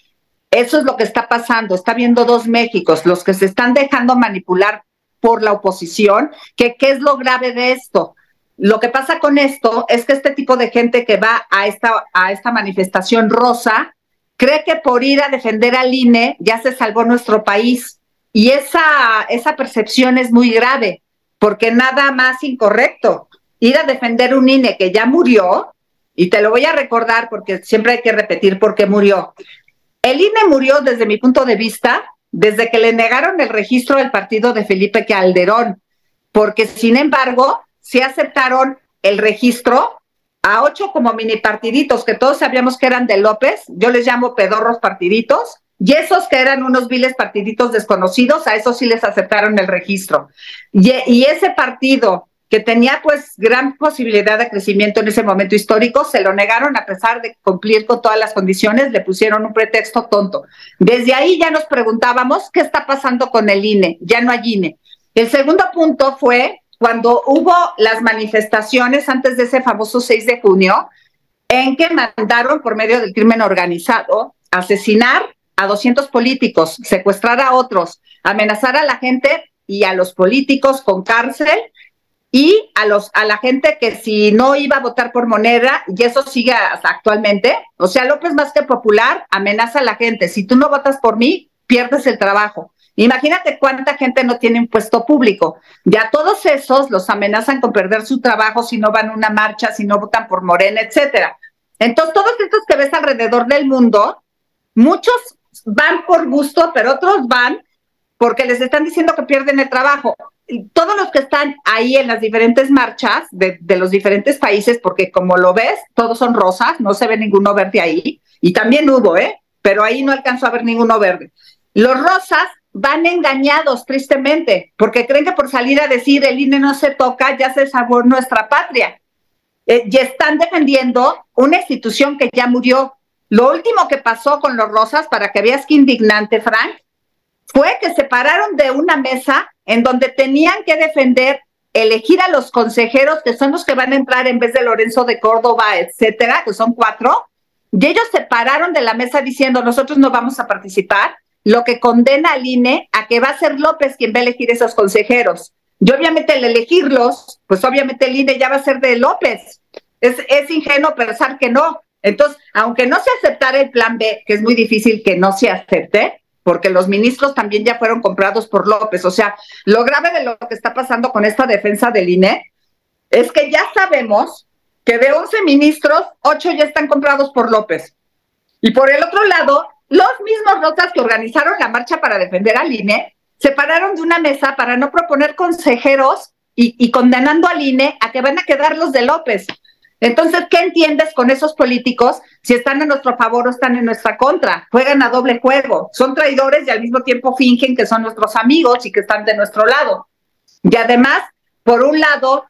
eso es lo que está pasando. Está viendo dos Méxicos, los que se están dejando manipular por la oposición, que qué es lo grave de esto. Lo que pasa con esto es que este tipo de gente que va a esta, a esta manifestación rosa cree que por ir a defender al INE ya se salvó nuestro país. Y esa, esa percepción es muy grave, porque nada más incorrecto. Ir a defender un INE que ya murió, y te lo voy a recordar porque siempre hay que repetir por qué murió. El INE murió desde mi punto de vista desde que le negaron el registro del partido de Felipe Calderón, porque sin embargo, sí aceptaron el registro a ocho como mini partiditos, que todos sabíamos que eran de López, yo les llamo pedorros partiditos, Y esos que eran unos viles partiditos desconocidos, a esos sí les aceptaron el registro. Y, y ese partido que tenía pues gran posibilidad de crecimiento en ese momento histórico, se lo negaron a pesar de cumplir con todas las condiciones, le pusieron un pretexto tonto. Desde ahí ya nos preguntábamos qué está pasando con el INE, ya no hay INE. El segundo punto fue cuando hubo las manifestaciones antes de ese famoso 6 de junio, en que mandaron por medio del crimen organizado asesinar a 200 políticos, secuestrar a otros, amenazar a la gente y a los políticos con cárcel y a los a la gente que si no iba a votar por moneda y eso sigue actualmente, o sea, López más que popular amenaza a la gente, si tú no votas por mí, pierdes el trabajo. Imagínate cuánta gente no tiene un puesto público. Ya todos esos los amenazan con perder su trabajo si no van a una marcha, si no votan por Morena, etcétera. Entonces, todos estos que ves alrededor del mundo, muchos van por gusto, pero otros van porque les están diciendo que pierden el trabajo todos los que están ahí en las diferentes marchas de, los diferentes países, porque como lo ves, todos son rosas, no se ve ninguno verde ahí, y también hubo, ¿eh? Pero ahí no alcanzó a ver ninguno verde. Los rosas van engañados, tristemente, porque creen que por salir a decir el INE no se toca, ya se salvó nuestra patria. Eh, y están defendiendo una institución que ya murió. Lo último que pasó con los rosas, para que veas qué indignante, Frank, fue que se pararon de una mesa en donde tenían que defender, elegir a los consejeros, que son los que van a entrar en vez de Lorenzo de Córdoba, etcétera, que son cuatro, y ellos se pararon de la mesa diciendo, nosotros no vamos a participar, lo que condena al INE a que va a ser López quien va a elegir esos consejeros. Y obviamente al elegirlos, pues obviamente el INE ya va a ser de López. Es, es ingenuo pensar que no. Entonces, aunque no se aceptara el plan B, que es muy difícil que no se acepte, porque los ministros también ya fueron comprados por López. O sea, lo grave de lo que está pasando con esta defensa del INE es que ya sabemos que de 11 ministros, 8 ya están comprados por López. Y por el otro lado, los mismos rotas que organizaron la marcha para defender al INE se pararon de una mesa para no proponer consejeros y, condenando al INE a que van a quedar los de López. Entonces, ¿qué entiendes con esos políticos si están en nuestro favor o están en nuestra contra? Juegan a doble juego, son traidores y al mismo tiempo fingen que son nuestros amigos y que están de nuestro lado. Y además, por un lado,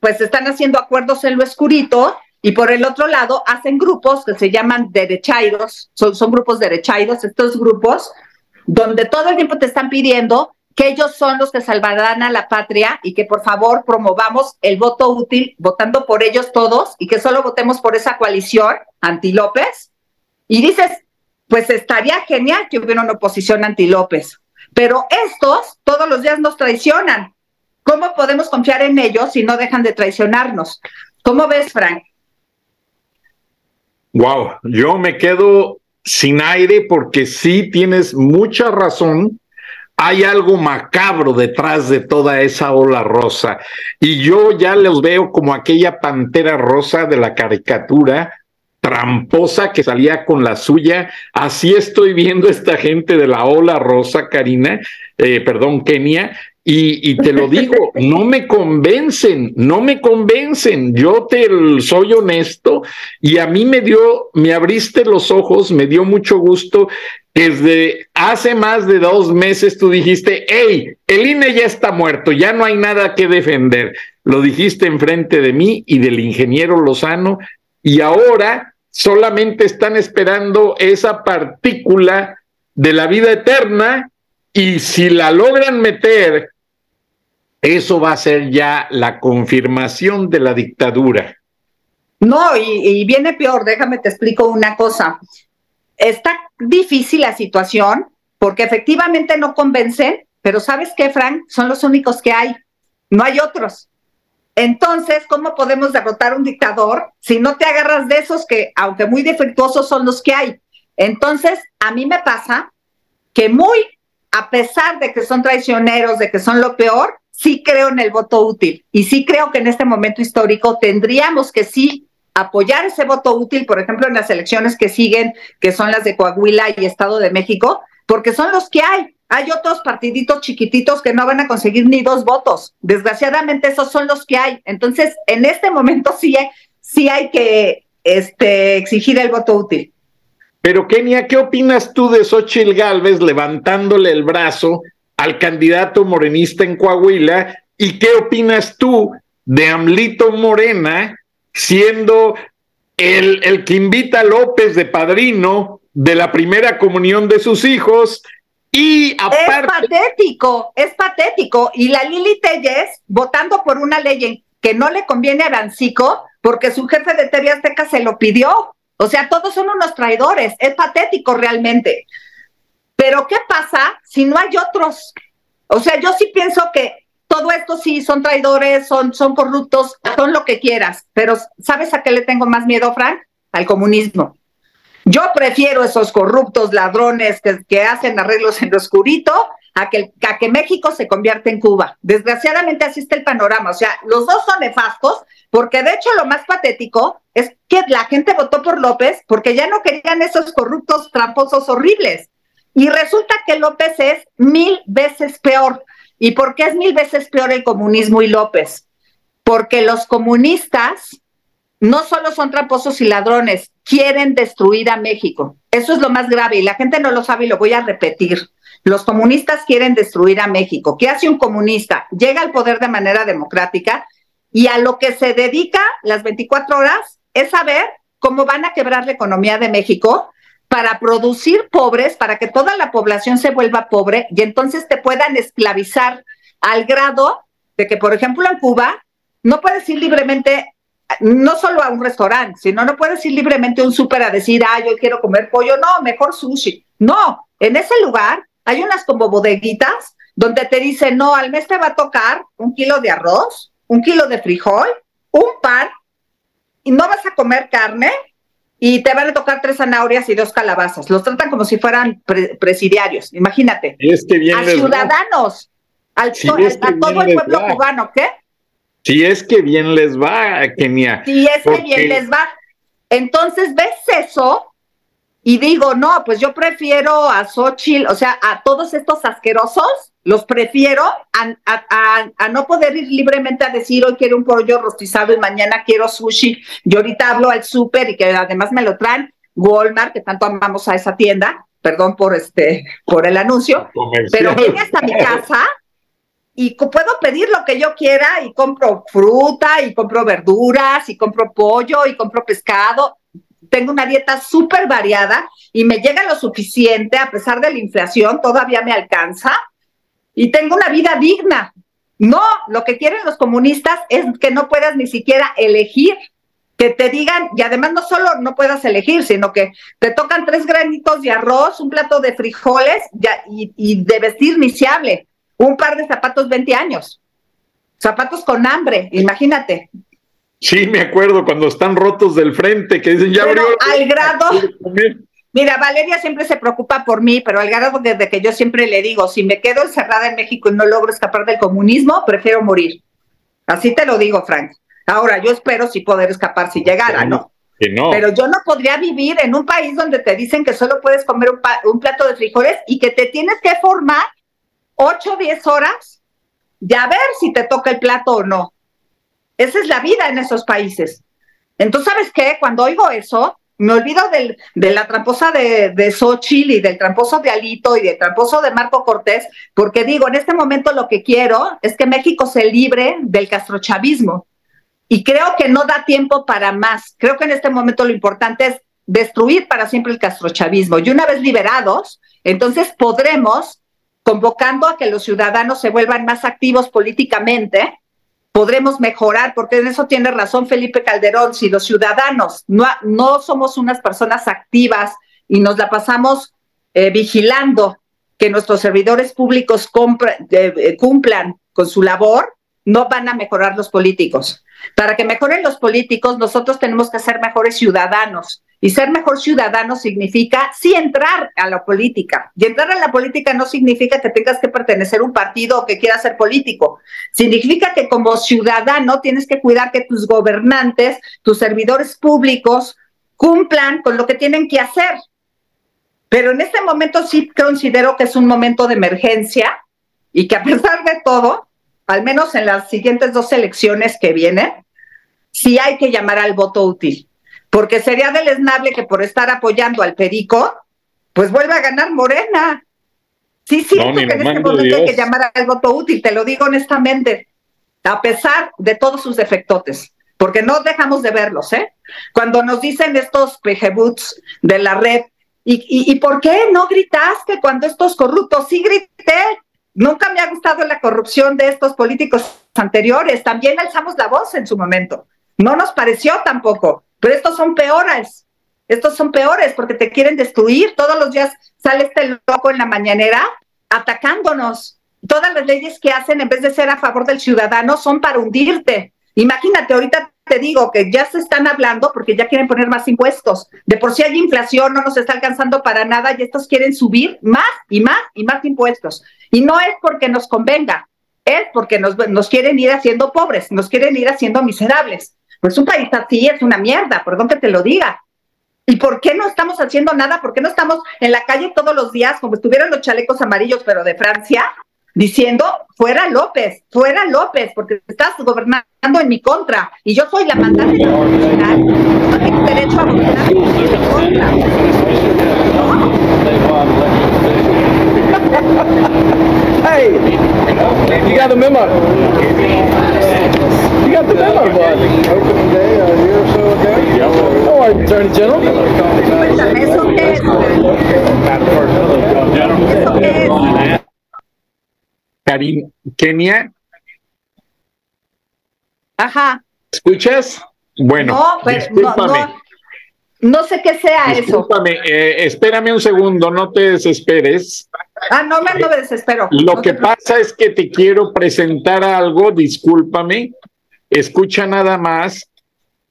pues están haciendo acuerdos en lo escurito y por el otro lado hacen grupos que se llaman derechairos, son, son grupos derechairos, estos grupos donde todo el tiempo te están pidiendo que ellos son los que salvarán a la patria y que por favor promovamos el voto útil votando por ellos todos y que solo votemos por esa coalición anti López. Y dices, pues estaría genial que hubiera una oposición anti López, pero estos todos los días nos traicionan. ¿Cómo podemos confiar en ellos si no dejan de traicionarnos? ¿Cómo ves, Frank? Wow, yo me quedo sin aire porque sí tienes mucha razón hay algo macabro detrás de toda esa ola rosa. Y yo ya los veo como aquella pantera rosa de la caricatura tramposa que salía con la suya. Así estoy viendo esta gente de la ola rosa, Karina, eh, perdón, Kenia, y, te lo digo, no me convencen, no me convencen. Yo te soy honesto y a mí me dio, me abriste los ojos, me dio mucho gusto. Desde hace más de dos meses tú dijiste, hey, el INE ya está muerto, ya no hay nada que defender. Lo dijiste enfrente de mí y del ingeniero Lozano y ahora solamente están esperando esa partícula de la vida eterna y si la logran meter eso va a ser ya la confirmación de la dictadura. No, y, viene peor, déjame te explico una cosa. Está difícil la situación porque efectivamente no convencen, pero ¿sabes qué, Frank? Son los únicos que hay, no hay otros. Entonces, ¿cómo podemos derrotar un dictador si no te agarras de esos que, aunque muy defectuosos, son los que hay? Entonces, a mí me pasa que muy, a pesar de que son traicioneros, de que son lo peor, sí creo en el voto útil y sí creo que en este momento histórico tendríamos que sí apoyar ese voto útil, por ejemplo, en las elecciones que siguen, que son las de Coahuila y Estado de México, porque son los que hay. Hay otros partiditos chiquititos que no van a conseguir ni dos votos. Desgraciadamente esos son los que hay. Entonces, en este momento sí hay, sí hay que este, exigir el voto útil. Pero Kenia, ¿qué opinas tú de Xochitl Galvez levantándole el brazo al candidato morenista en Coahuila? ¿Y qué opinas tú de Amlito Morena siendo el, el que invita a López de padrino de la primera comunión de sus hijos? Y aparte... Es patético, es patético. Y la Lili Telles votando por una ley que no le conviene a Arancico porque su jefe de TV Azteca se lo pidió. O sea, todos son unos traidores. Es patético realmente. Pero ¿qué pasa si no hay otros? O sea, yo sí pienso que todo esto sí son traidores, son, son corruptos, son lo que quieras. Pero ¿sabes a qué le tengo más miedo, Frank? Al comunismo. Yo prefiero esos corruptos ladrones que, que hacen arreglos en lo oscurito a que, a que México se convierta en Cuba. Desgraciadamente así está el panorama. O sea, los dos son nefastos, porque de hecho lo más patético es que la gente votó por López porque ya no querían esos corruptos tramposos horribles. Y resulta que López es mil veces peor. ¿Y por qué es mil veces peor el comunismo y López? Porque los comunistas no solo son tramposos y ladrones, quieren destruir a México. Eso es lo más grave y la gente no lo sabe y lo voy a repetir. Los comunistas quieren destruir a México. ¿Qué hace un comunista? Llega al poder de manera democrática y a lo que se dedica las 24 horas es saber cómo van a quebrar la economía de México para producir pobres, para que toda la población se vuelva pobre y entonces te puedan esclavizar al grado de que, por ejemplo, en Cuba no puedes ir libremente, no solo a un restaurante, sino no puedes ir libremente a un súper a decir, ah, yo quiero comer pollo, no, mejor sushi. No, en ese lugar hay unas como bodeguitas donde te dicen, no, al mes te va a tocar un kilo de arroz, un kilo de frijol, un pan, y no vas a comer carne, y te van a tocar tres zanahorias y dos calabazas. Los tratan como si fueran presidiarios, imagínate. Es que bien a ciudadanos, al, a todo el pueblo cubano, ¿qué? Si es que bien les va, Kenia. Si es que bien les va. Entonces, ¿ves eso? Y digo, no, pues yo prefiero a Xochitl, o sea, a todos estos asquerosos, los prefiero a, no poder ir libremente a decir hoy quiero un pollo rostizado y mañana quiero sushi. Yo ahorita hablo al súper y que además me lo traen Walmart, que tanto amamos a esa tienda, perdón por este, por el anuncio, pero viene hasta mi casa y puedo pedir lo que yo quiera y compro fruta y compro verduras y compro pollo y compro pescado. Tengo una dieta súper variada y me llega lo suficiente, a pesar de la inflación, todavía me alcanza y tengo una vida digna. No, lo que quieren los comunistas es que no puedas ni siquiera elegir, que te digan, y además no solo no puedas elegir, sino que te tocan tres granitos de arroz, un plato de frijoles y, y de vestir iniciable, un par de zapatos 20 años, zapatos con hambre, imagínate, Sí, me acuerdo cuando están rotos del frente, que dicen ya abrió. Al grado. Mira, Valeria siempre se preocupa por mí, pero al grado desde que yo siempre le digo, si me quedo encerrada en México y no logro escapar del comunismo, prefiero morir. Así te lo digo, Frank. Ahora, yo espero si poder escapar si llegara, ¿no? no. Pero yo no podría vivir en un país donde te dicen que solo puedes comer un, un plato de frijoles y que te tienes que formar ocho o diez horas de a ver si te toca el plato o no. Esa es la vida en esos países. Entonces, ¿sabes qué? Cuando oigo eso, me olvido del, de la tramposa de, de Xochitl y del tramposo de Alito y del tramposo de Marco Cortés, porque digo, en este momento lo que quiero es que México se libre del castrochavismo. Y creo que no da tiempo para más. Creo que en este momento lo importante es destruir para siempre el castrochavismo. Y una vez liberados, entonces podremos, convocando a que los ciudadanos se vuelvan más activos políticamente, podremos mejorar, porque en eso tiene razón Felipe Calderón, si los ciudadanos no, no somos unas personas activas y nos la pasamos eh, vigilando que nuestros servidores públicos eh, eh, cumplan con su labor, no van a mejorar los políticos. Para que mejoren los políticos, nosotros tenemos que ser mejores ciudadanos. Y ser mejor ciudadano significa sí entrar a la política. Y entrar a la política no significa que tengas que pertenecer a un partido o que quieras ser político. Significa que como ciudadano tienes que cuidar que tus gobernantes, tus servidores públicos cumplan con lo que tienen que hacer. Pero en este momento sí considero que es un momento de emergencia y que a pesar de todo, al menos en las siguientes dos elecciones que vienen, sí hay que llamar al voto útil porque sería deleznable que por estar apoyando al Perico, pues vuelva a ganar Morena. Sí, sí, No, que en este momento hay que llamar al voto útil, te lo digo honestamente, a pesar de todos sus defectotes, porque no dejamos de verlos, ¿eh? Cuando nos dicen estos pejebuts de la red, ¿y, y, y por qué no gritaste cuando estos corruptos? Sí grité, nunca me ha gustado la corrupción de estos políticos anteriores, también alzamos la voz en su momento, no nos pareció tampoco, pero estos son peores, estos son peores porque te quieren destruir. Todos los días sale este loco en la mañanera atacándonos. Todas las leyes que hacen, en vez de ser a favor del ciudadano, son para hundirte. Imagínate, ahorita te digo que ya se están hablando porque ya quieren poner más impuestos. De por sí hay inflación, no nos está alcanzando para nada y estos quieren subir más y más y más impuestos. Y no es porque nos convenga, es porque nos, nos quieren ir haciendo pobres, nos quieren ir haciendo miserables. Pues un país así es una mierda, perdón que te lo diga. ¿Y por qué no estamos haciendo nada? ¿Por qué no estamos en la calle todos los días como estuvieran los chalecos amarillos, pero de Francia, diciendo, fuera López, fuera López, porque estás gobernando en mi contra y yo soy la mandante constitucional, no tengo derecho a gobernar en mi contra. Hey, you got the memo. You got the memo, bud. Opening day, a year or so ago. How are you, Attorney General? Cuéntame, ¿eso qué es? ¿Eso qué es? Karin, Kenia, Ajá. ¿escuchas? Bueno, No, pero no, discúlpame. no, no sé qué sea eso. Discúlpame, eh, espérame un segundo, no te desesperes. Ah, no me me desespero. Lo No que pasa es que te quiero presentar algo, discúlpame, escucha nada más.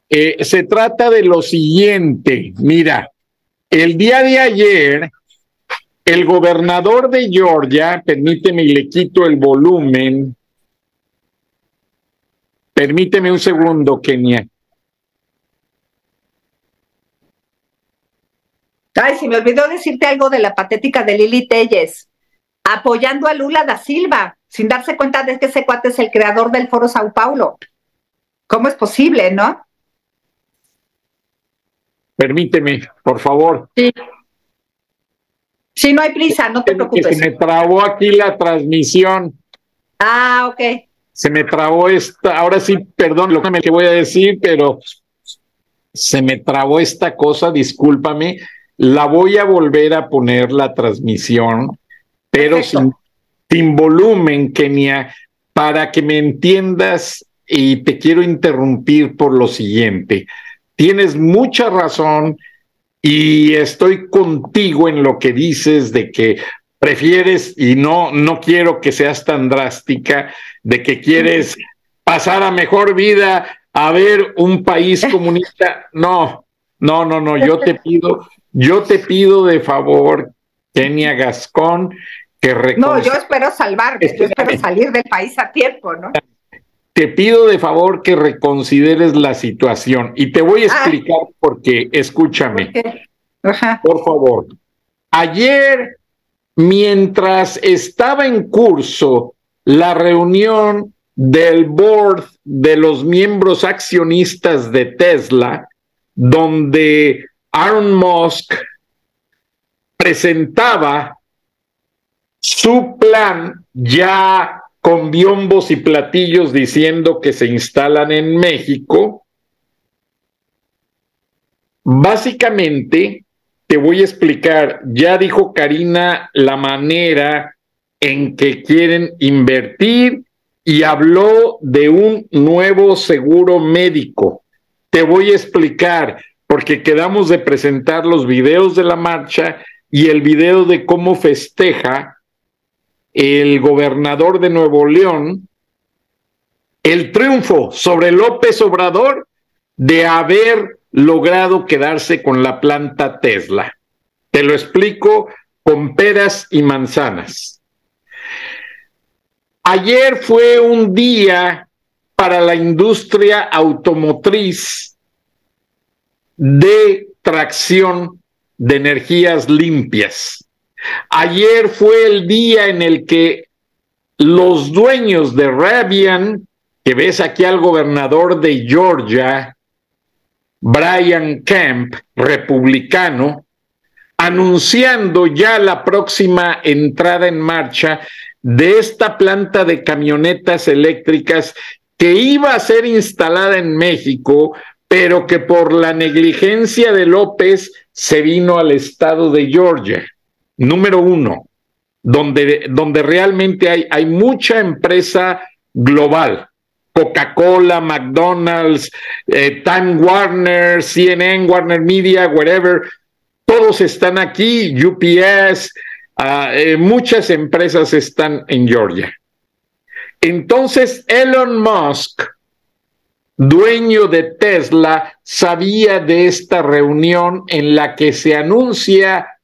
Eh, se trata de lo siguiente, mira, el día de ayer, el gobernador de Georgia, permíteme y le quito el volumen, permíteme un segundo, Kenia. Ay, se me olvidó decirte algo de la patética de Lili Telles, apoyando a Lula da Silva, sin darse cuenta de que ese cuate es el creador del Foro Sao Paulo. ¿Cómo es posible, no? Permíteme, por favor. Sí. Sí, no hay prisa, no te preocupes. se me trabó aquí la transmisión. Ah, ok. se me trabó esta, ahora sí, perdón lo que voy a decir, pero se me trabó esta cosa, discúlpame, la voy a volver a poner la transmisión, pero sin, sin volumen, Kenia, para que me entiendas y te quiero interrumpir por lo siguiente. Tienes mucha razón y estoy contigo en lo que dices de que prefieres y no no quiero que seas tan drástica de que quieres pasar a mejor vida a ver un país comunista. No, no, no, no, yo te pido, yo te pido de favor, Kenia Gascón, que No, yo espero salvarme, yo espero salir del país a tiempo, ¿no? te pido de favor que reconsideres la situación y te voy a explicar por qué. Escúchame. Ajá. por favor. Ayer, mientras estaba en curso la reunión del board de los miembros accionistas de Tesla, donde Aaron Musk presentaba su plan ya con biombos y platillos diciendo que se instalan en México, básicamente te voy a explicar, ya dijo Karina la manera en que quieren invertir y habló de un nuevo seguro médico. Te voy a explicar, porque quedamos de presentar los videos de la marcha y el video de cómo festeja el gobernador de Nuevo León el triunfo sobre López Obrador de haber logrado quedarse con la planta Tesla. Te lo explico con peras y manzanas. Ayer fue un día para la industria automotriz de tracción de energías limpias. Ayer fue el día en el que los dueños de Rabian, que ves aquí al gobernador de Georgia, Brian Kemp, republicano, anunciando ya la próxima entrada en marcha de esta planta de camionetas eléctricas que iba a ser instalada en México, pero que por la negligencia de López se vino al estado de Georgia. Número uno, donde, donde realmente hay, hay mucha empresa global. Coca-Cola, McDonald's, eh, Time Warner, CNN, Warner Media, whatever, todos están aquí, UPS, ah, eh, muchas empresas están en Georgia. Entonces, Elon Musk, dueño de Tesla, sabía de esta reunión en la que se anuncia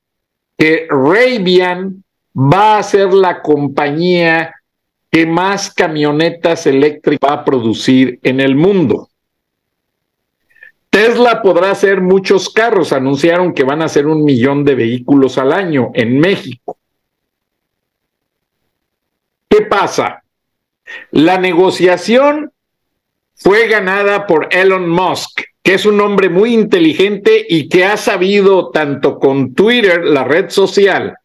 que Ravian va a ser la compañía que más camionetas eléctricas va a producir en el mundo. Tesla podrá hacer muchos carros, anunciaron que van a hacer un millón de vehículos al año en México. ¿Qué pasa? La negociación fue ganada por Elon Musk, que es un hombre muy inteligente y que ha sabido tanto con Twitter, la red social,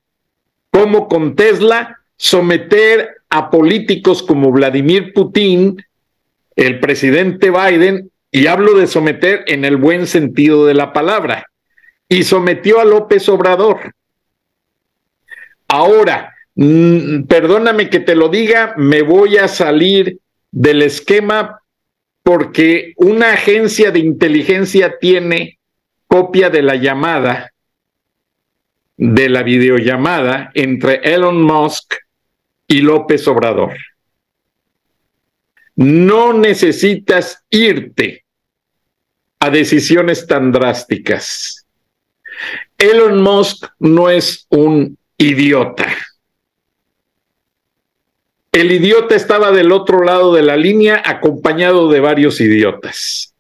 como con Tesla, someter a políticos como Vladimir Putin, el presidente Biden, y hablo de someter en el buen sentido de la palabra, y sometió a López Obrador. Ahora, mm, perdóname que te lo diga, me voy a salir del esquema porque una agencia de inteligencia tiene copia de la llamada, de la videollamada entre Elon Musk y López Obrador. No necesitas irte a decisiones tan drásticas. Elon Musk no es un idiota. El idiota estaba del otro lado de la línea acompañado de varios idiotas.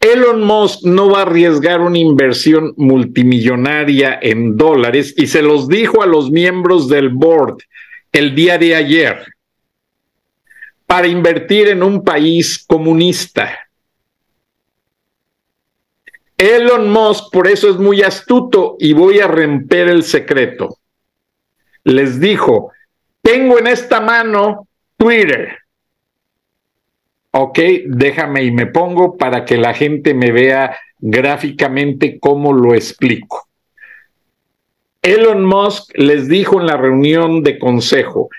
Elon Musk no va a arriesgar una inversión multimillonaria en dólares y se los dijo a los miembros del board el día de ayer para invertir en un país comunista. Elon Musk por eso es muy astuto y voy a romper el secreto. Les dijo, tengo en esta mano Twitter ok, déjame y me pongo para que la gente me vea gráficamente cómo lo explico. Elon Musk les dijo en la reunión de consejo,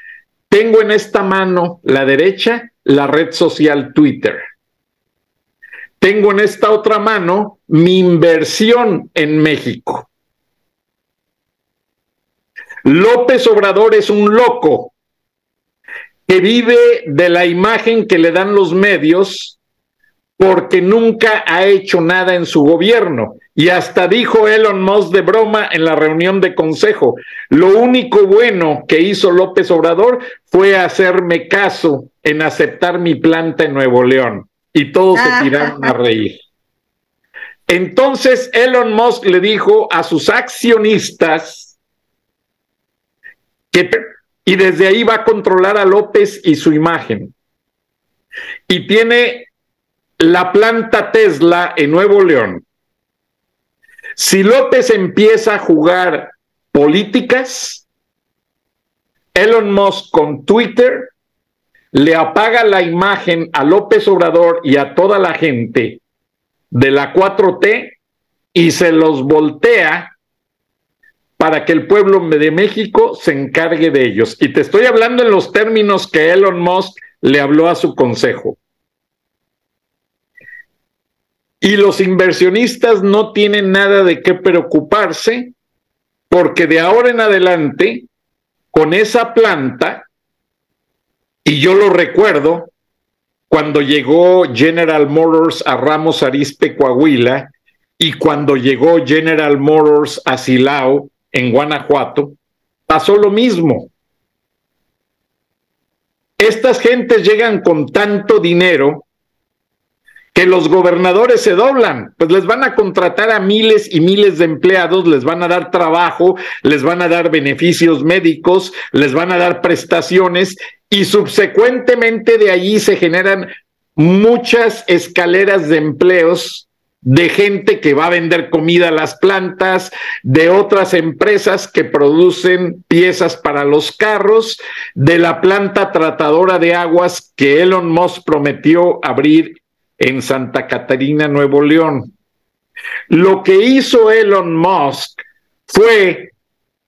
tengo en esta mano, la derecha, la red social Twitter. Tengo en esta otra mano mi inversión en México. López Obrador es un loco que vive de la imagen que le dan los medios porque nunca ha hecho nada en su gobierno. Y hasta dijo Elon Musk de broma en la reunión de consejo, lo único bueno que hizo López Obrador fue hacerme caso en aceptar mi planta en Nuevo León. Y todos se tiraron a reír. Entonces Elon Musk le dijo a sus accionistas y desde ahí va a controlar a López y su imagen. Y tiene la planta Tesla en Nuevo León. Si López empieza a jugar políticas, Elon Musk con Twitter le apaga la imagen a López Obrador y a toda la gente de la 4T y se los voltea para que el pueblo de México se encargue de ellos. Y te estoy hablando en los términos que Elon Musk le habló a su consejo. Y los inversionistas no tienen nada de qué preocuparse porque de ahora en adelante, con esa planta, y yo lo recuerdo, cuando llegó General Motors a Ramos Arizpe, Coahuila, y cuando llegó General Motors a Silao, en Guanajuato, pasó lo mismo. Estas gentes llegan con tanto dinero que los gobernadores se doblan, pues les van a contratar a miles y miles de empleados, les van a dar trabajo, les van a dar beneficios médicos, les van a dar prestaciones y subsecuentemente de allí se generan muchas escaleras de empleos de gente que va a vender comida a las plantas, de otras empresas que producen piezas para los carros, de la planta tratadora de aguas que Elon Musk prometió abrir en Santa Catarina, Nuevo León. Lo que hizo Elon Musk fue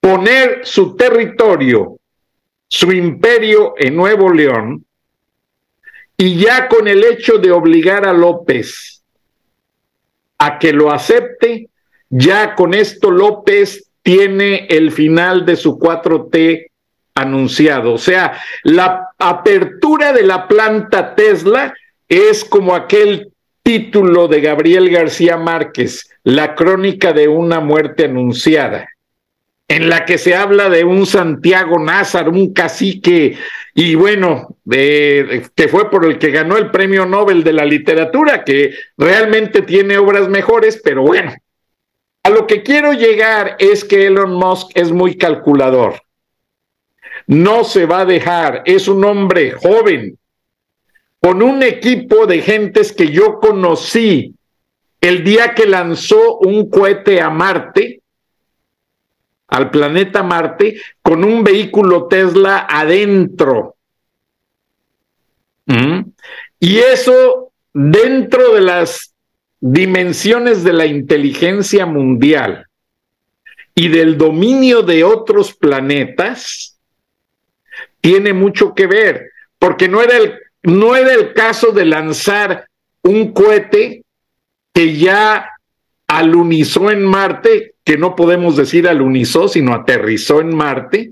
poner su territorio, su imperio en Nuevo León, y ya con el hecho de obligar a López a que lo acepte, ya con esto López tiene el final de su 4T anunciado. O sea, la apertura de la planta Tesla es como aquel título de Gabriel García Márquez, La crónica de una muerte anunciada, en la que se habla de un Santiago Názar, un cacique, y bueno, de, que fue por el que ganó el Premio Nobel de la Literatura, que realmente tiene obras mejores, pero bueno, a lo que quiero llegar es que Elon Musk es muy calculador. No se va a dejar, es un hombre joven, con un equipo de gentes que yo conocí el día que lanzó un cohete a Marte, al planeta Marte, con un vehículo Tesla adentro. ¿Mm? Y eso dentro de las dimensiones de la inteligencia mundial y del dominio de otros planetas, tiene mucho que ver, porque no era el no era el caso de lanzar un cohete que ya alunizó en Marte, que no podemos decir alunizó, sino aterrizó en Marte,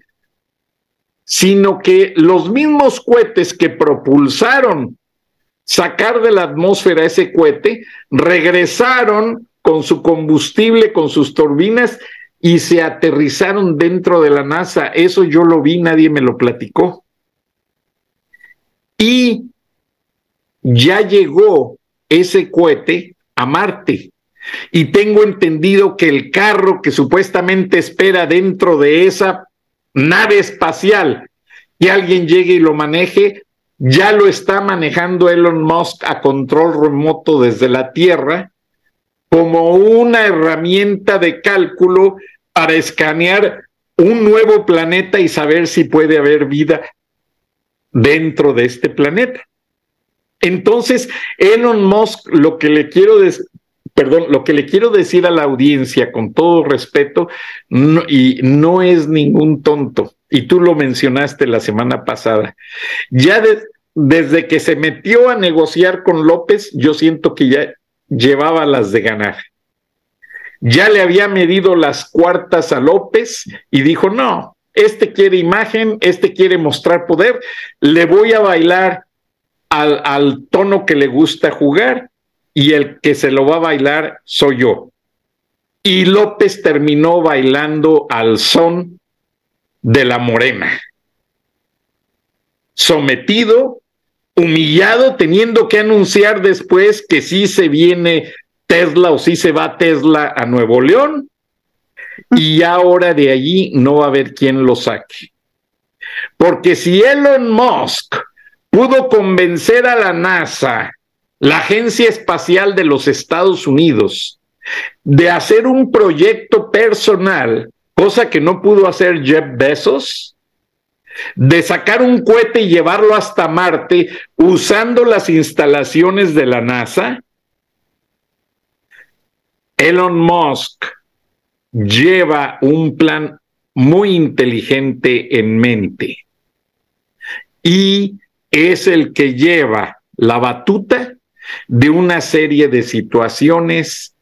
sino que los mismos cohetes que propulsaron sacar de la atmósfera ese cohete, regresaron con su combustible, con sus turbinas y se aterrizaron dentro de la NASA. Eso yo lo vi, nadie me lo platicó y ya llegó ese cohete a Marte. Y tengo entendido que el carro que supuestamente espera dentro de esa nave espacial que alguien llegue y lo maneje, ya lo está manejando Elon Musk a control remoto desde la Tierra como una herramienta de cálculo para escanear un nuevo planeta y saber si puede haber vida dentro de este planeta. Entonces, Elon Musk, lo que le quiero perdón, lo que le quiero decir a la audiencia con todo respeto, y no es ningún tonto, y tú lo mencionaste la semana pasada, ya desde que se metió a negociar con López, yo siento que ya llevaba las de ganar. Ya le había medido las cuartas a López y dijo, no, este quiere imagen, este quiere mostrar poder, le voy a bailar al, al tono que le gusta jugar y el que se lo va a bailar soy yo. Y López terminó bailando al son de la morena. Sometido, humillado, teniendo que anunciar después que sí se viene Tesla o sí se va Tesla a Nuevo León y ahora de allí no va a haber quien lo saque. Porque si Elon Musk pudo convencer a la NASA, la Agencia Espacial de los Estados Unidos, de hacer un proyecto personal, cosa que no pudo hacer Jeff Bezos, de sacar un cohete y llevarlo hasta Marte usando las instalaciones de la NASA, Elon Musk lleva un plan muy inteligente en mente y es el que lleva la batuta de una serie de situaciones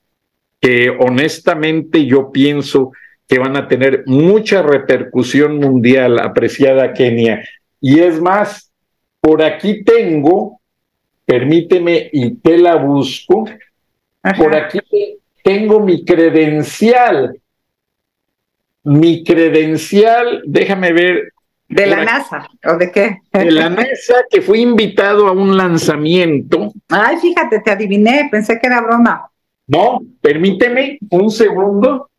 que honestamente yo pienso que van a tener mucha repercusión mundial, apreciada Kenia. Y es más, por aquí tengo, permíteme y te la busco, por aquí tengo mi credencial mi credencial, déjame ver. ¿De la NASA o de qué? De la NASA, que fui invitado a un lanzamiento. Ay, fíjate, te adiviné, pensé que era broma. No, permíteme un segundo.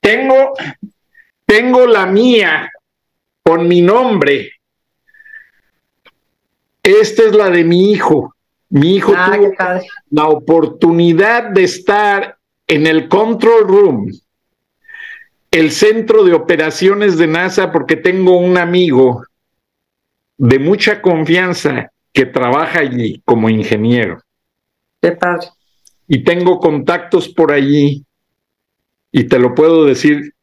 Tengo, tengo la mía con mi nombre. Esta es la de mi hijo. Mi hijo Ah, tuvo la oportunidad de estar en el control room, el centro de operaciones de NASA, porque tengo un amigo de mucha confianza que trabaja allí como ingeniero Qué padre. y tengo contactos por allí y te lo puedo decir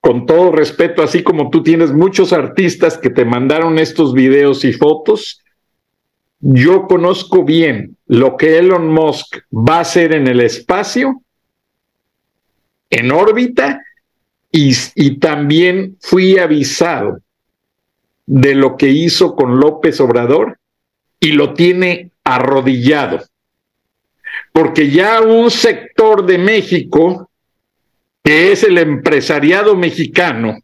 con todo respeto, así como tú tienes muchos artistas que te mandaron estos videos y fotos, yo conozco bien lo que Elon Musk va a hacer en el espacio, en órbita, y, también fui avisado de lo que hizo con López Obrador y lo tiene arrodillado. Porque ya un sector de México, que es el empresariado mexicano,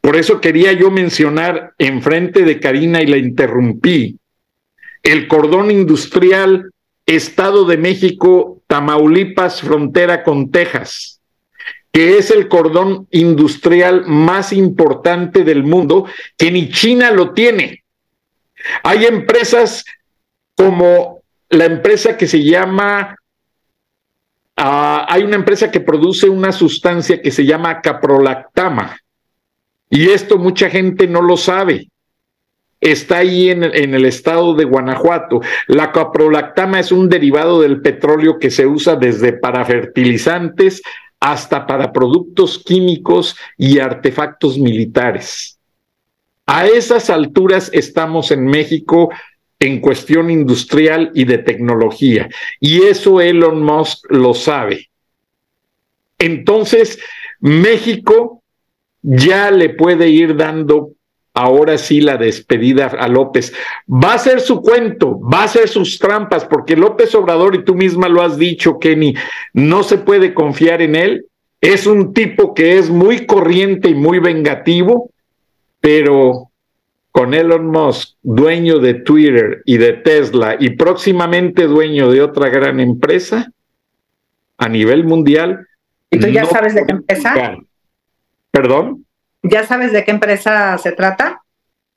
por eso quería yo mencionar enfrente de Karina y la interrumpí, el cordón industrial Estado de México, Tamaulipas, frontera con Texas, que es el cordón industrial más importante del mundo, que ni China lo tiene. Hay empresas como la empresa que se llama, ah, hay una empresa que produce una sustancia que se llama caprolactama. Y esto mucha gente no lo sabe. Está ahí en, en el estado de Guanajuato. La caprolactama es un derivado del petróleo que se usa desde para fertilizantes hasta para productos químicos y artefactos militares. A esas alturas estamos en México en cuestión industrial y de tecnología. Y eso Elon Musk lo sabe. Entonces, México ya le puede ir dando ahora sí la despedida a López. Va a ser su cuento, va a ser sus trampas, porque López Obrador, y tú misma lo has dicho, Kenny, no se puede confiar en él. Es un tipo que es muy corriente y muy vengativo, pero con Elon Musk, dueño de Twitter y de Tesla y próximamente dueño de otra gran empresa a nivel mundial. ¿Y tú ya no sabes de qué empresa? ¿Perdón? ¿Ya sabes de qué empresa se trata?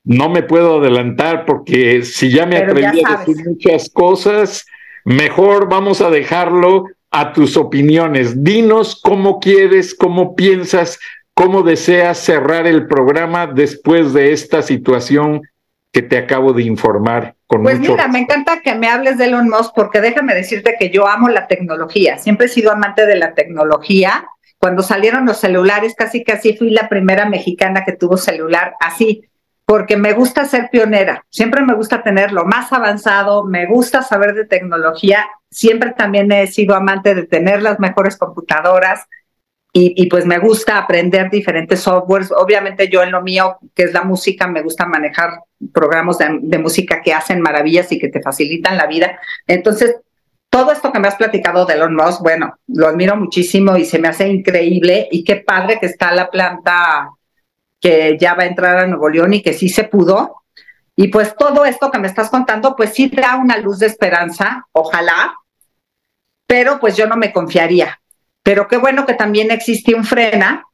No me puedo adelantar porque si ya me Pero ya atreví a decir muchas cosas, mejor vamos a dejarlo a tus opiniones. Dinos cómo quieres, cómo piensas, cómo deseas cerrar el programa después de esta situación que te acabo de informar con Pues mucho mira, me encanta que me hables de Elon Musk porque déjame decirte que yo amo la tecnología. Siempre he sido amante de la tecnología. Cuando salieron los celulares, casi casi fui la primera mexicana que tuvo celular así, porque me gusta ser pionera. Siempre me gusta tener lo más avanzado, me gusta saber de tecnología. Siempre también he sido amante de tener las mejores computadoras. Y, y, pues me gusta aprender diferentes softwares. Obviamente yo en lo mío, que es la música, me gusta manejar programas de, de, música que hacen maravillas y que te facilitan la vida. Entonces, todo esto que me has platicado de Elon Musk, bueno, lo admiro muchísimo y se me hace increíble y qué padre que está la planta que ya va a entrar a Nuevo León y que sí se pudo. Y pues todo esto que me estás contando, pues sí da una luz de esperanza, ojalá, pero pues yo no me confiaría. Pero qué bueno que también existe un frena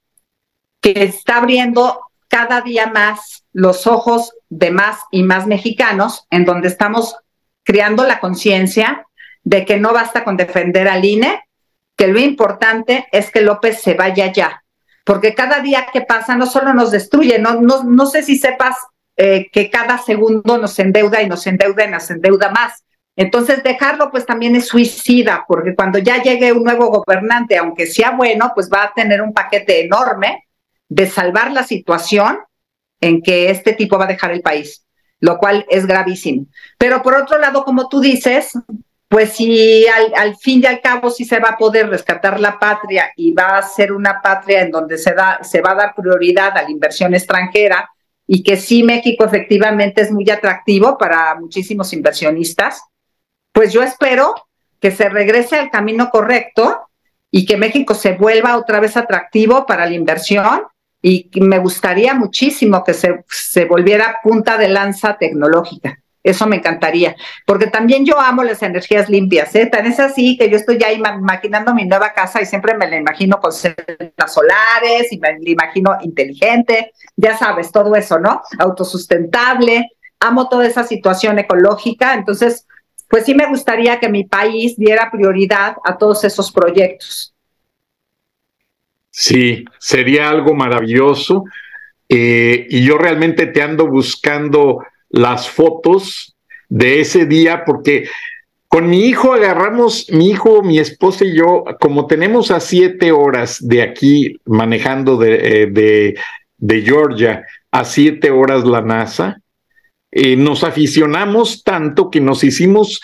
que está abriendo cada día más los ojos de más y más mexicanos, en donde estamos creando la conciencia de que no basta con defender al INE, que lo importante es que López se vaya ya, porque cada día que pasa no solo nos destruye, no, no, no sé si sepas eh, que cada segundo nos endeuda y nos endeuda y nos endeuda más. Entonces, dejarlo pues también es suicida, porque cuando ya llegue un nuevo gobernante, aunque sea bueno, pues va a tener un paquete enorme de salvar la situación en que este tipo va a dejar el país, lo cual es gravísimo. Pero por otro lado, como tú dices, pues si al, al, fin y al cabo sí se va a poder rescatar la patria y va a ser una patria en donde se, da, se va a dar prioridad a la inversión extranjera y que sí México efectivamente es muy atractivo para muchísimos inversionistas, pues yo espero que se regrese al camino correcto y que México se vuelva otra vez atractivo para la inversión y me gustaría muchísimo que se, se volviera punta de lanza tecnológica. Eso me encantaría, porque también yo amo las energías limpias, ¿eh? Tan es así que yo estoy ya imaginando mi nueva casa y siempre me la imagino con celdas solares y me la imagino inteligente, ya sabes, todo eso, ¿no? Autosustentable. amo toda esa situación ecológica, entonces, pues sí me gustaría que mi país diera prioridad a todos esos proyectos. Sí, sería algo maravilloso. Eh, y yo realmente te ando buscando las fotos de ese día porque con mi hijo agarramos, mi hijo, mi esposa y yo, como tenemos a siete horas de aquí manejando de, eh, de, Georgia a siete horas la NASA, eh, nos aficionamos tanto que nos hicimos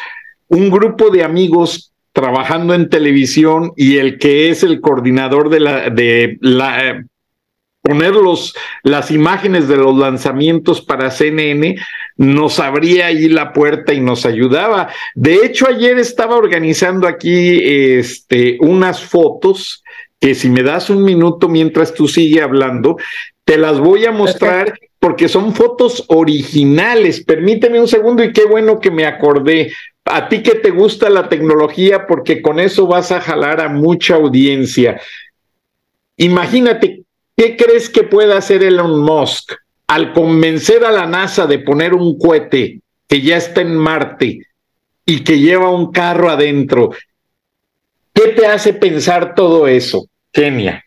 un grupo de amigos trabajando en televisión y el que es el coordinador de la, de la poner los, las imágenes de los lanzamientos para CNN, nos abría ahí la puerta y nos ayudaba. De hecho, ayer estaba organizando aquí este, unas fotos que si me das un minuto mientras tú sigues hablando, te las voy a mostrar porque son fotos originales. Permíteme un segundo y qué bueno que me acordé. A ti que te gusta la tecnología, porque con eso vas a jalar a mucha audiencia. Imagínate ¿Qué crees que pueda hacer Elon Musk al convencer a la NASA de poner un cohete que ya está en Marte y que lleva un carro adentro? ¿Qué te hace pensar todo eso, Kenia?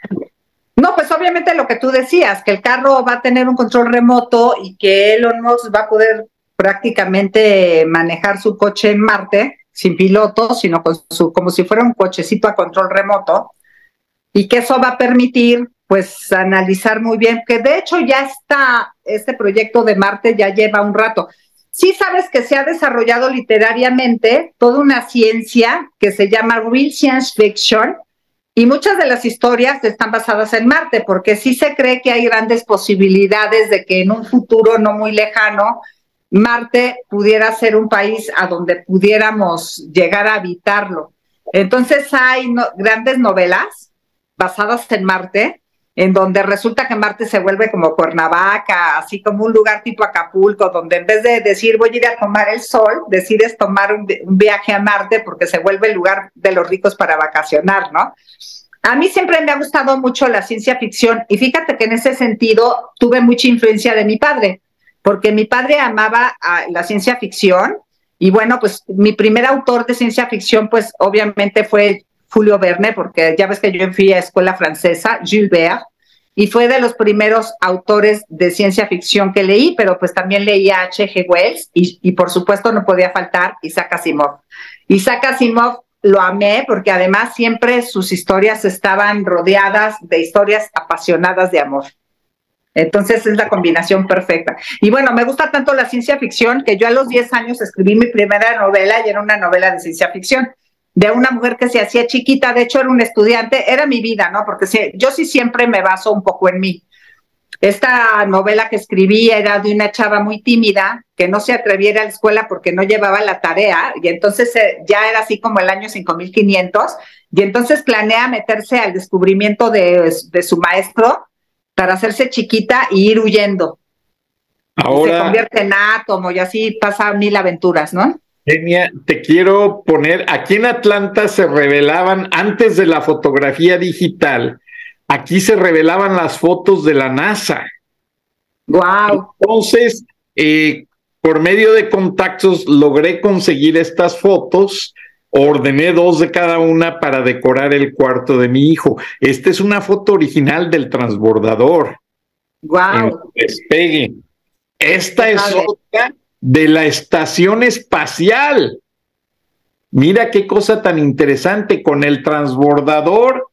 No, pues obviamente lo que tú decías, que el carro va a tener un control remoto y que Elon Musk va a poder prácticamente manejar su coche en Marte sin piloto, sino con su, como si fuera un cochecito a control remoto, y que eso va a permitir pues analizar muy bien, que de hecho ya está, este proyecto de Marte ya lleva un rato. Sí sabes que se ha desarrollado literariamente toda una ciencia que se llama Real Science Fiction y muchas de las historias están basadas en Marte, porque sí se cree que hay grandes posibilidades de que en un futuro no muy lejano Marte pudiera ser un país a donde pudiéramos llegar a habitarlo. Entonces hay grandes novelas basadas en Marte en donde resulta que Marte se vuelve como Cuernavaca, así como un lugar tipo Acapulco, donde en vez de decir voy a ir a tomar el sol, decides tomar un, viaje a Marte porque se vuelve el lugar de los ricos para vacacionar, ¿no? A mí siempre me ha gustado mucho la ciencia ficción y fíjate que en ese sentido tuve mucha influencia de mi padre, porque mi padre amaba la ciencia ficción y bueno, pues mi primer autor de ciencia ficción pues obviamente fue Julio Verne, porque ya ves que yo fui a escuela francesa, Verne, y fue de los primeros autores de ciencia ficción que leí, pero pues también leí a H.G. Wells y, y, por supuesto no podía faltar Isaac Asimov. Isaac Asimov lo amé porque además siempre sus historias estaban rodeadas de historias apasionadas de amor. Entonces es la combinación perfecta. Y bueno, me gusta tanto la ciencia ficción que yo a los 10 años escribí mi primera novela y era una novela de ciencia ficción de una mujer que se hacía chiquita, de hecho era un estudiante, era mi vida, ¿no? Porque yo sí siempre me baso un poco en mí. Esta novela que escribí era de una chava muy tímida que no se atreviera a la escuela porque no llevaba la tarea y entonces eh, ya era así como el año 5500 y entonces planea meterse al descubrimiento de, su maestro para hacerse chiquita y ir huyendo. Ahora, se convierte en átomo y así pasa mil aventuras, ¿no? Genia, te quiero poner, aquí en Atlanta se revelaban, antes de la fotografía digital, aquí se revelaban las fotos de la NASA. Wow. Entonces, eh, por medio de contactos logré conseguir estas fotos, ordené dos de cada una para decorar el cuarto de mi hijo. Esta es una foto original del transbordador. Wow. Despegue. Esta es otra de la estación espacial. Mira qué cosa tan interesante con el transbordador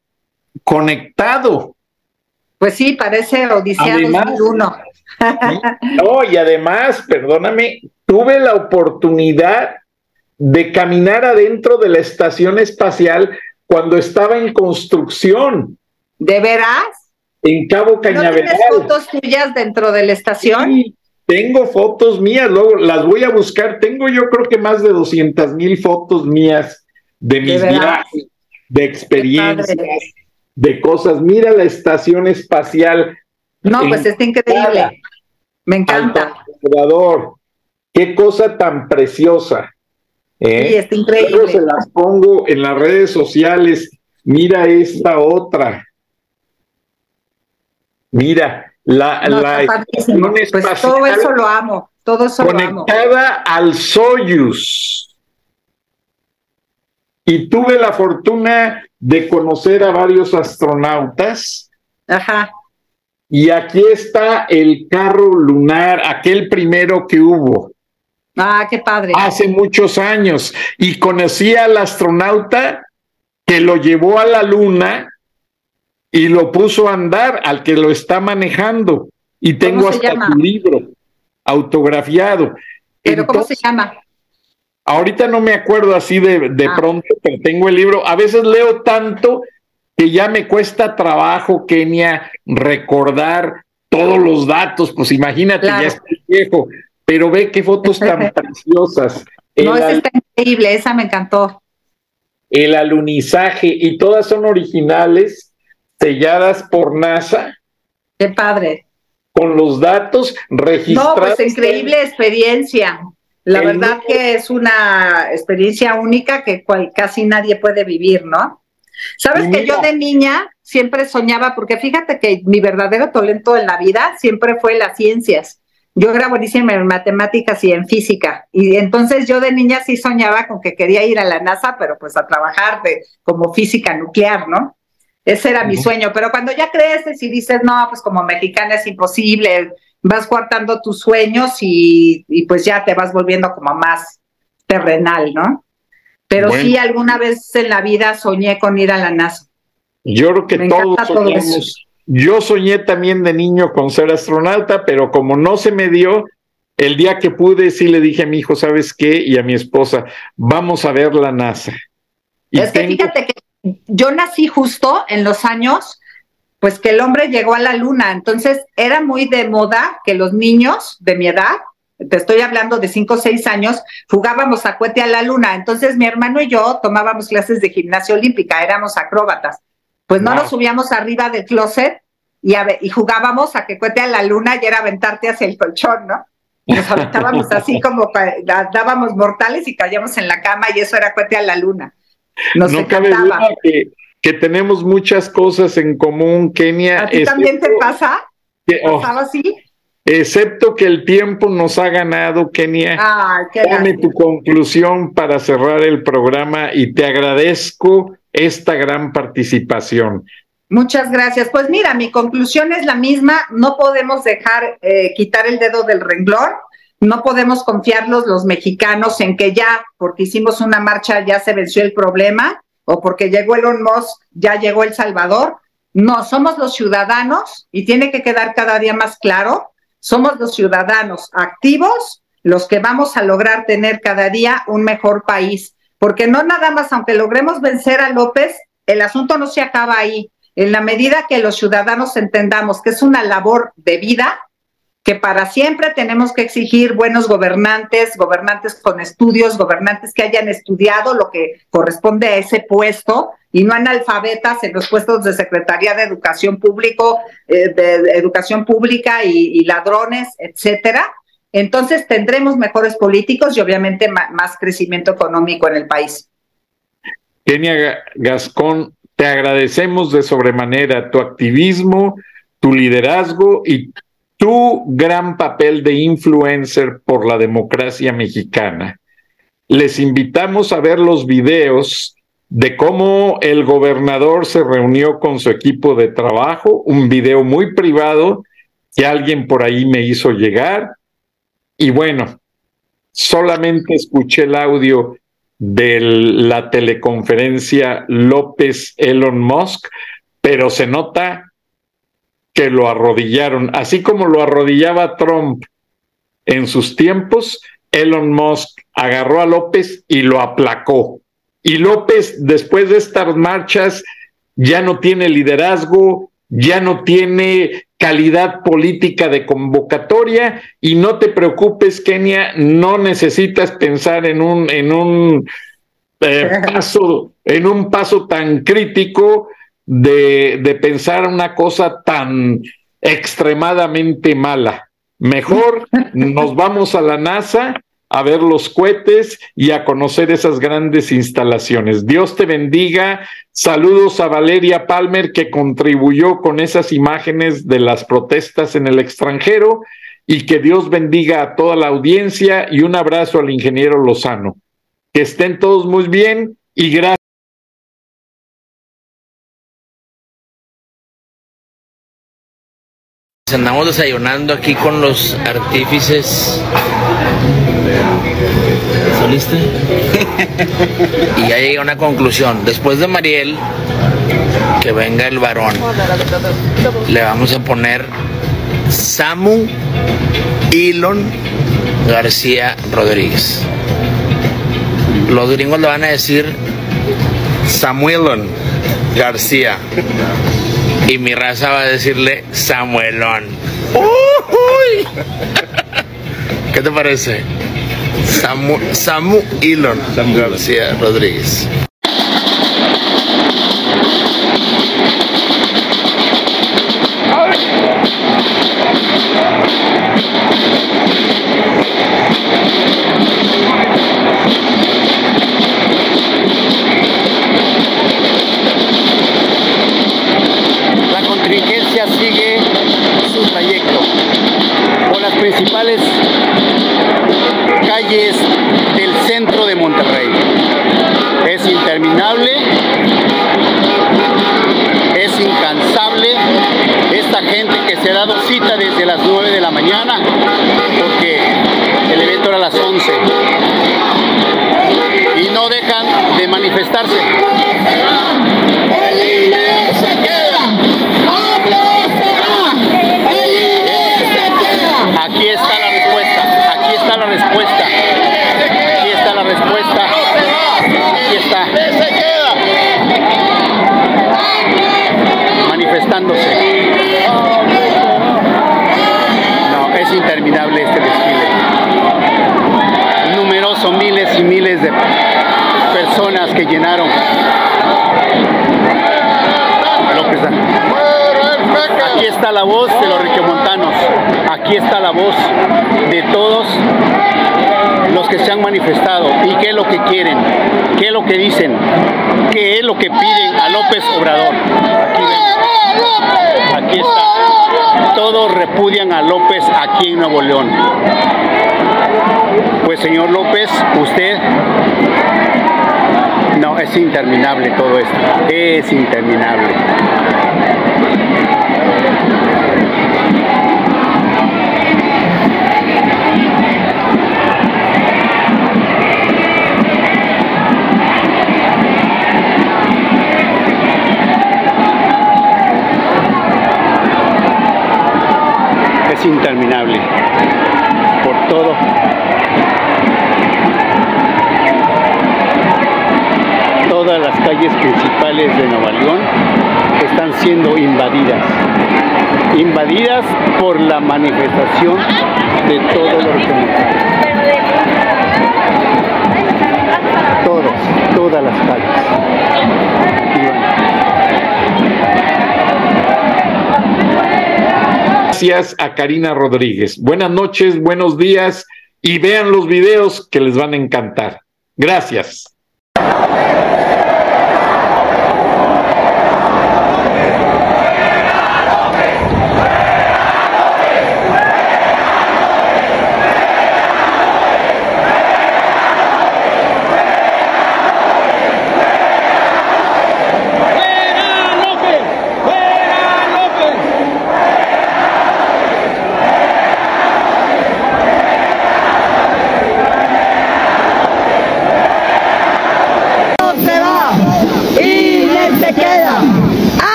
conectado. Pues sí, parece Odisea además, 2001. no, y además, perdóname, tuve la oportunidad de caminar adentro de la estación espacial cuando estaba en construcción. ¿De veras? En Cabo Cañaveral. ¿No tienes fotos tuyas dentro de la estación? Sí, tengo fotos mías, luego las voy a buscar. Tengo yo creo que más de 200 mil fotos mías de mis viajes, de experiencias, de cosas. Mira la estación espacial. No, pues está increíble. Me encanta. Qué cosa tan preciosa. ¿eh? Sí, está increíble. Yo se las pongo en las redes sociales. Mira esta otra. Mira, la, la pues todo eso lo amo, todo eso lo amo. Conectada al Soyuz. Y tuve la fortuna de conocer a varios astronautas. Ajá. Y aquí está el carro lunar, aquel primero que hubo. Ah, qué padre. Hace muchos años. Y conocí al astronauta que lo llevó a la luna y lo puso a andar al que lo está manejando. Y tengo hasta su libro autografiado. ¿Pero cómo se llama? Ahorita no me acuerdo así de, de ah. pronto, pero tengo el libro. A veces leo tanto que ya me cuesta trabajo, Kenia, recordar todos los datos. Pues imagínate, ya estoy viejo, pero ve qué fotos tan preciosas. No, esa está increíble, esa me encantó. El alunizaje, y todas son originales, selladas por NASA. Qué padre. Con los datos registrados. No, pues increíble experiencia. La verdad que es una experiencia única que casi nadie puede vivir, ¿no? Sabes que yo de niña siempre soñaba, porque fíjate que mi verdadero talento en la vida siempre fue las ciencias. Yo era buenísima en matemáticas y en física. Y entonces yo de niña sí soñaba con que quería ir a la NASA, pero pues a trabajar de, como física nuclear, ¿no? Ese era mi sueño. Pero cuando ya creces y dices, no, pues como mexicana es imposible, vas guardando tus sueños y, pues ya te vas volviendo como más terrenal, ¿no? Pero sí, alguna vez en la vida soñé con ir a la NASA. Yo creo que todos soñamos. Yo soñé también de niño con ser astronauta, pero como no se me dio, el día que pude, sí le dije a mi hijo, ¿sabes qué? Y a mi esposa, vamos a ver la NASA. es que fíjate que yo nací justo en los años pues que el hombre llegó a la luna. Entonces era muy de moda que los niños de mi edad, te estoy hablando de cinco o seis años, jugábamos a cohete a la luna. Entonces mi hermano y yo tomábamos clases de gimnasia olímpica, éramos acróbatas. Pues no nos subíamos arriba del closet y, y jugábamos a que cohete a la luna y era aventarte hacia el colchón, ¿no? Nos aventábamos así como dábamos mortales y caíamos en la cama y eso era cohete a la luna. Nos no cabe duda que que tenemos muchas cosas en común, Kenia. ¿A ti también te pasa? Oh, ¿Pasaba así? Excepto que el tiempo nos ha ganado, Kenia. Ah, Dame tu conclusión para cerrar el programa y te agradezco esta gran participación. Muchas gracias. Pues mira, mi conclusión es la misma. No podemos dejar eh, quitar el dedo del renglón. No podemos confiarlos los mexicanos en que ya, porque hicimos una marcha, ya se venció el problema o porque llegó Elon Musk, ya llegó El Salvador. No, somos los ciudadanos y tiene que quedar cada día más claro, somos los ciudadanos activos los que vamos a lograr tener cada día un mejor país, porque no nada más, aunque logremos vencer a López, el asunto no se acaba ahí. En la medida que los ciudadanos entendamos que es una labor de vida, que para siempre tenemos que exigir buenos gobernantes, gobernantes con estudios, gobernantes que hayan estudiado lo que corresponde a ese puesto y no analfabetas en los puestos de Secretaría de Educación Público, eh, de Educación Pública y, ladrones, etcétera. Entonces tendremos mejores políticos y obviamente más crecimiento económico en el país. Kenia Gascón, te agradecemos de sobremanera tu activismo, tu liderazgo y tu gran papel de influencer por la democracia mexicana. Les invitamos a ver los videos de cómo el gobernador se reunió con su equipo de trabajo, un video muy privado que alguien por ahí me hizo llegar. Y bueno, solamente escuché el audio de la teleconferencia López Elon Musk, pero se nota que lo arrodillaron, así como lo arrodillaba Trump en sus tiempos, Elon Musk agarró a López y lo aplacó. Y López, después de estas marchas, ya no tiene liderazgo, ya no tiene calidad política de convocatoria. Y no te preocupes, Kenia, no necesitas pensar en un, en un eh, paso, en un paso tan crítico de, de pensar una cosa tan extremadamente mala. Mejor nos vamos a la NASA a ver los cohetes y a conocer esas grandes instalaciones. Dios te bendiga. Saludos a Valeria Palmer que contribuyó con esas imágenes de las protestas en el extranjero y que Dios bendiga a toda la audiencia y un abrazo al ingeniero Lozano. Que estén todos muy bien y gracias. Andamos desayunando aquí con los artífices. ¿Soliste? y ya llegué a una conclusión. Después de Mariel, que venga el varón, le vamos a poner Samu Elon García Rodríguez. Los gringos le van a decir Samuelon García. Y mi raza va a decirle Samuelón. ¡Uy! ¿Qué te parece? Samu, Samu Elon García Rodríguez. Sigue su trayecto por las principales calles del centro de Monterrey. Es interminable, es incansable esta gente que se ha dado cita desde las 9 de la mañana, porque el evento era a las 11, y no dejan de manifestarse. No, es interminable este desfile. Numeroso, miles y miles de personas que llenaron. Aquí está la voz de los riquemontanos. Aquí está la voz de todos los que se han manifestado y qué es lo que quieren, qué es lo que dicen, qué es lo que piden a López Obrador. Aquí, ven. Aquí está. Todos repudian a López aquí en Nuevo León. Pues señor López, usted no, es interminable todo esto. Es interminable. Interminable. Por todo. Todas las calles principales de Nueva León están siendo invadidas. Invadidas por la manifestación de todos los. Todos, todas las calles. Gracias a Karina Rodríguez. Buenas noches, buenos días y vean los videos que les van a encantar. Gracias.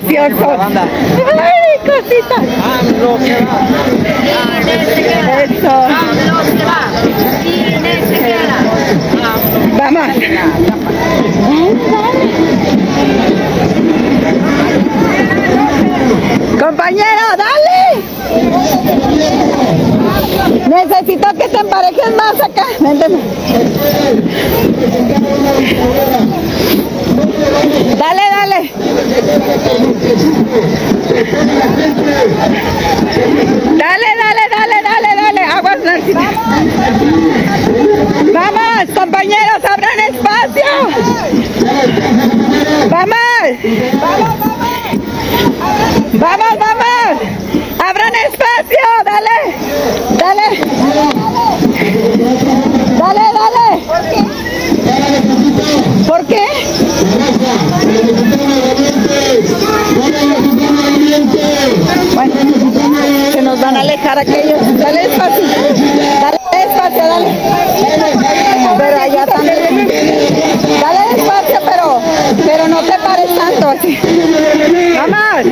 precioso. ¡Ay, cosita! AMLO se va. AMLO se va. Queda. Vamos. Compañero, dale. Necesito que te emparejes más acá. Vénteme. Dale, dale. Dale, dale, dale, dale, dale. Aguas, Narcita. Vamos, compañeros, abran espacio. Vamos. Vamos, vamos. Abran espacio. Dale. Dale, Bueno, se nos van a alejar aquellos. Dale espacio. Dale espacio, dale. Pero allá también. Dale espacio, pero, pero no te pares tanto así. Vamos.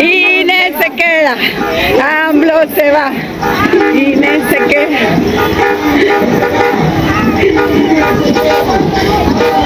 Inés se queda, AMLO se va, Inés se queda. No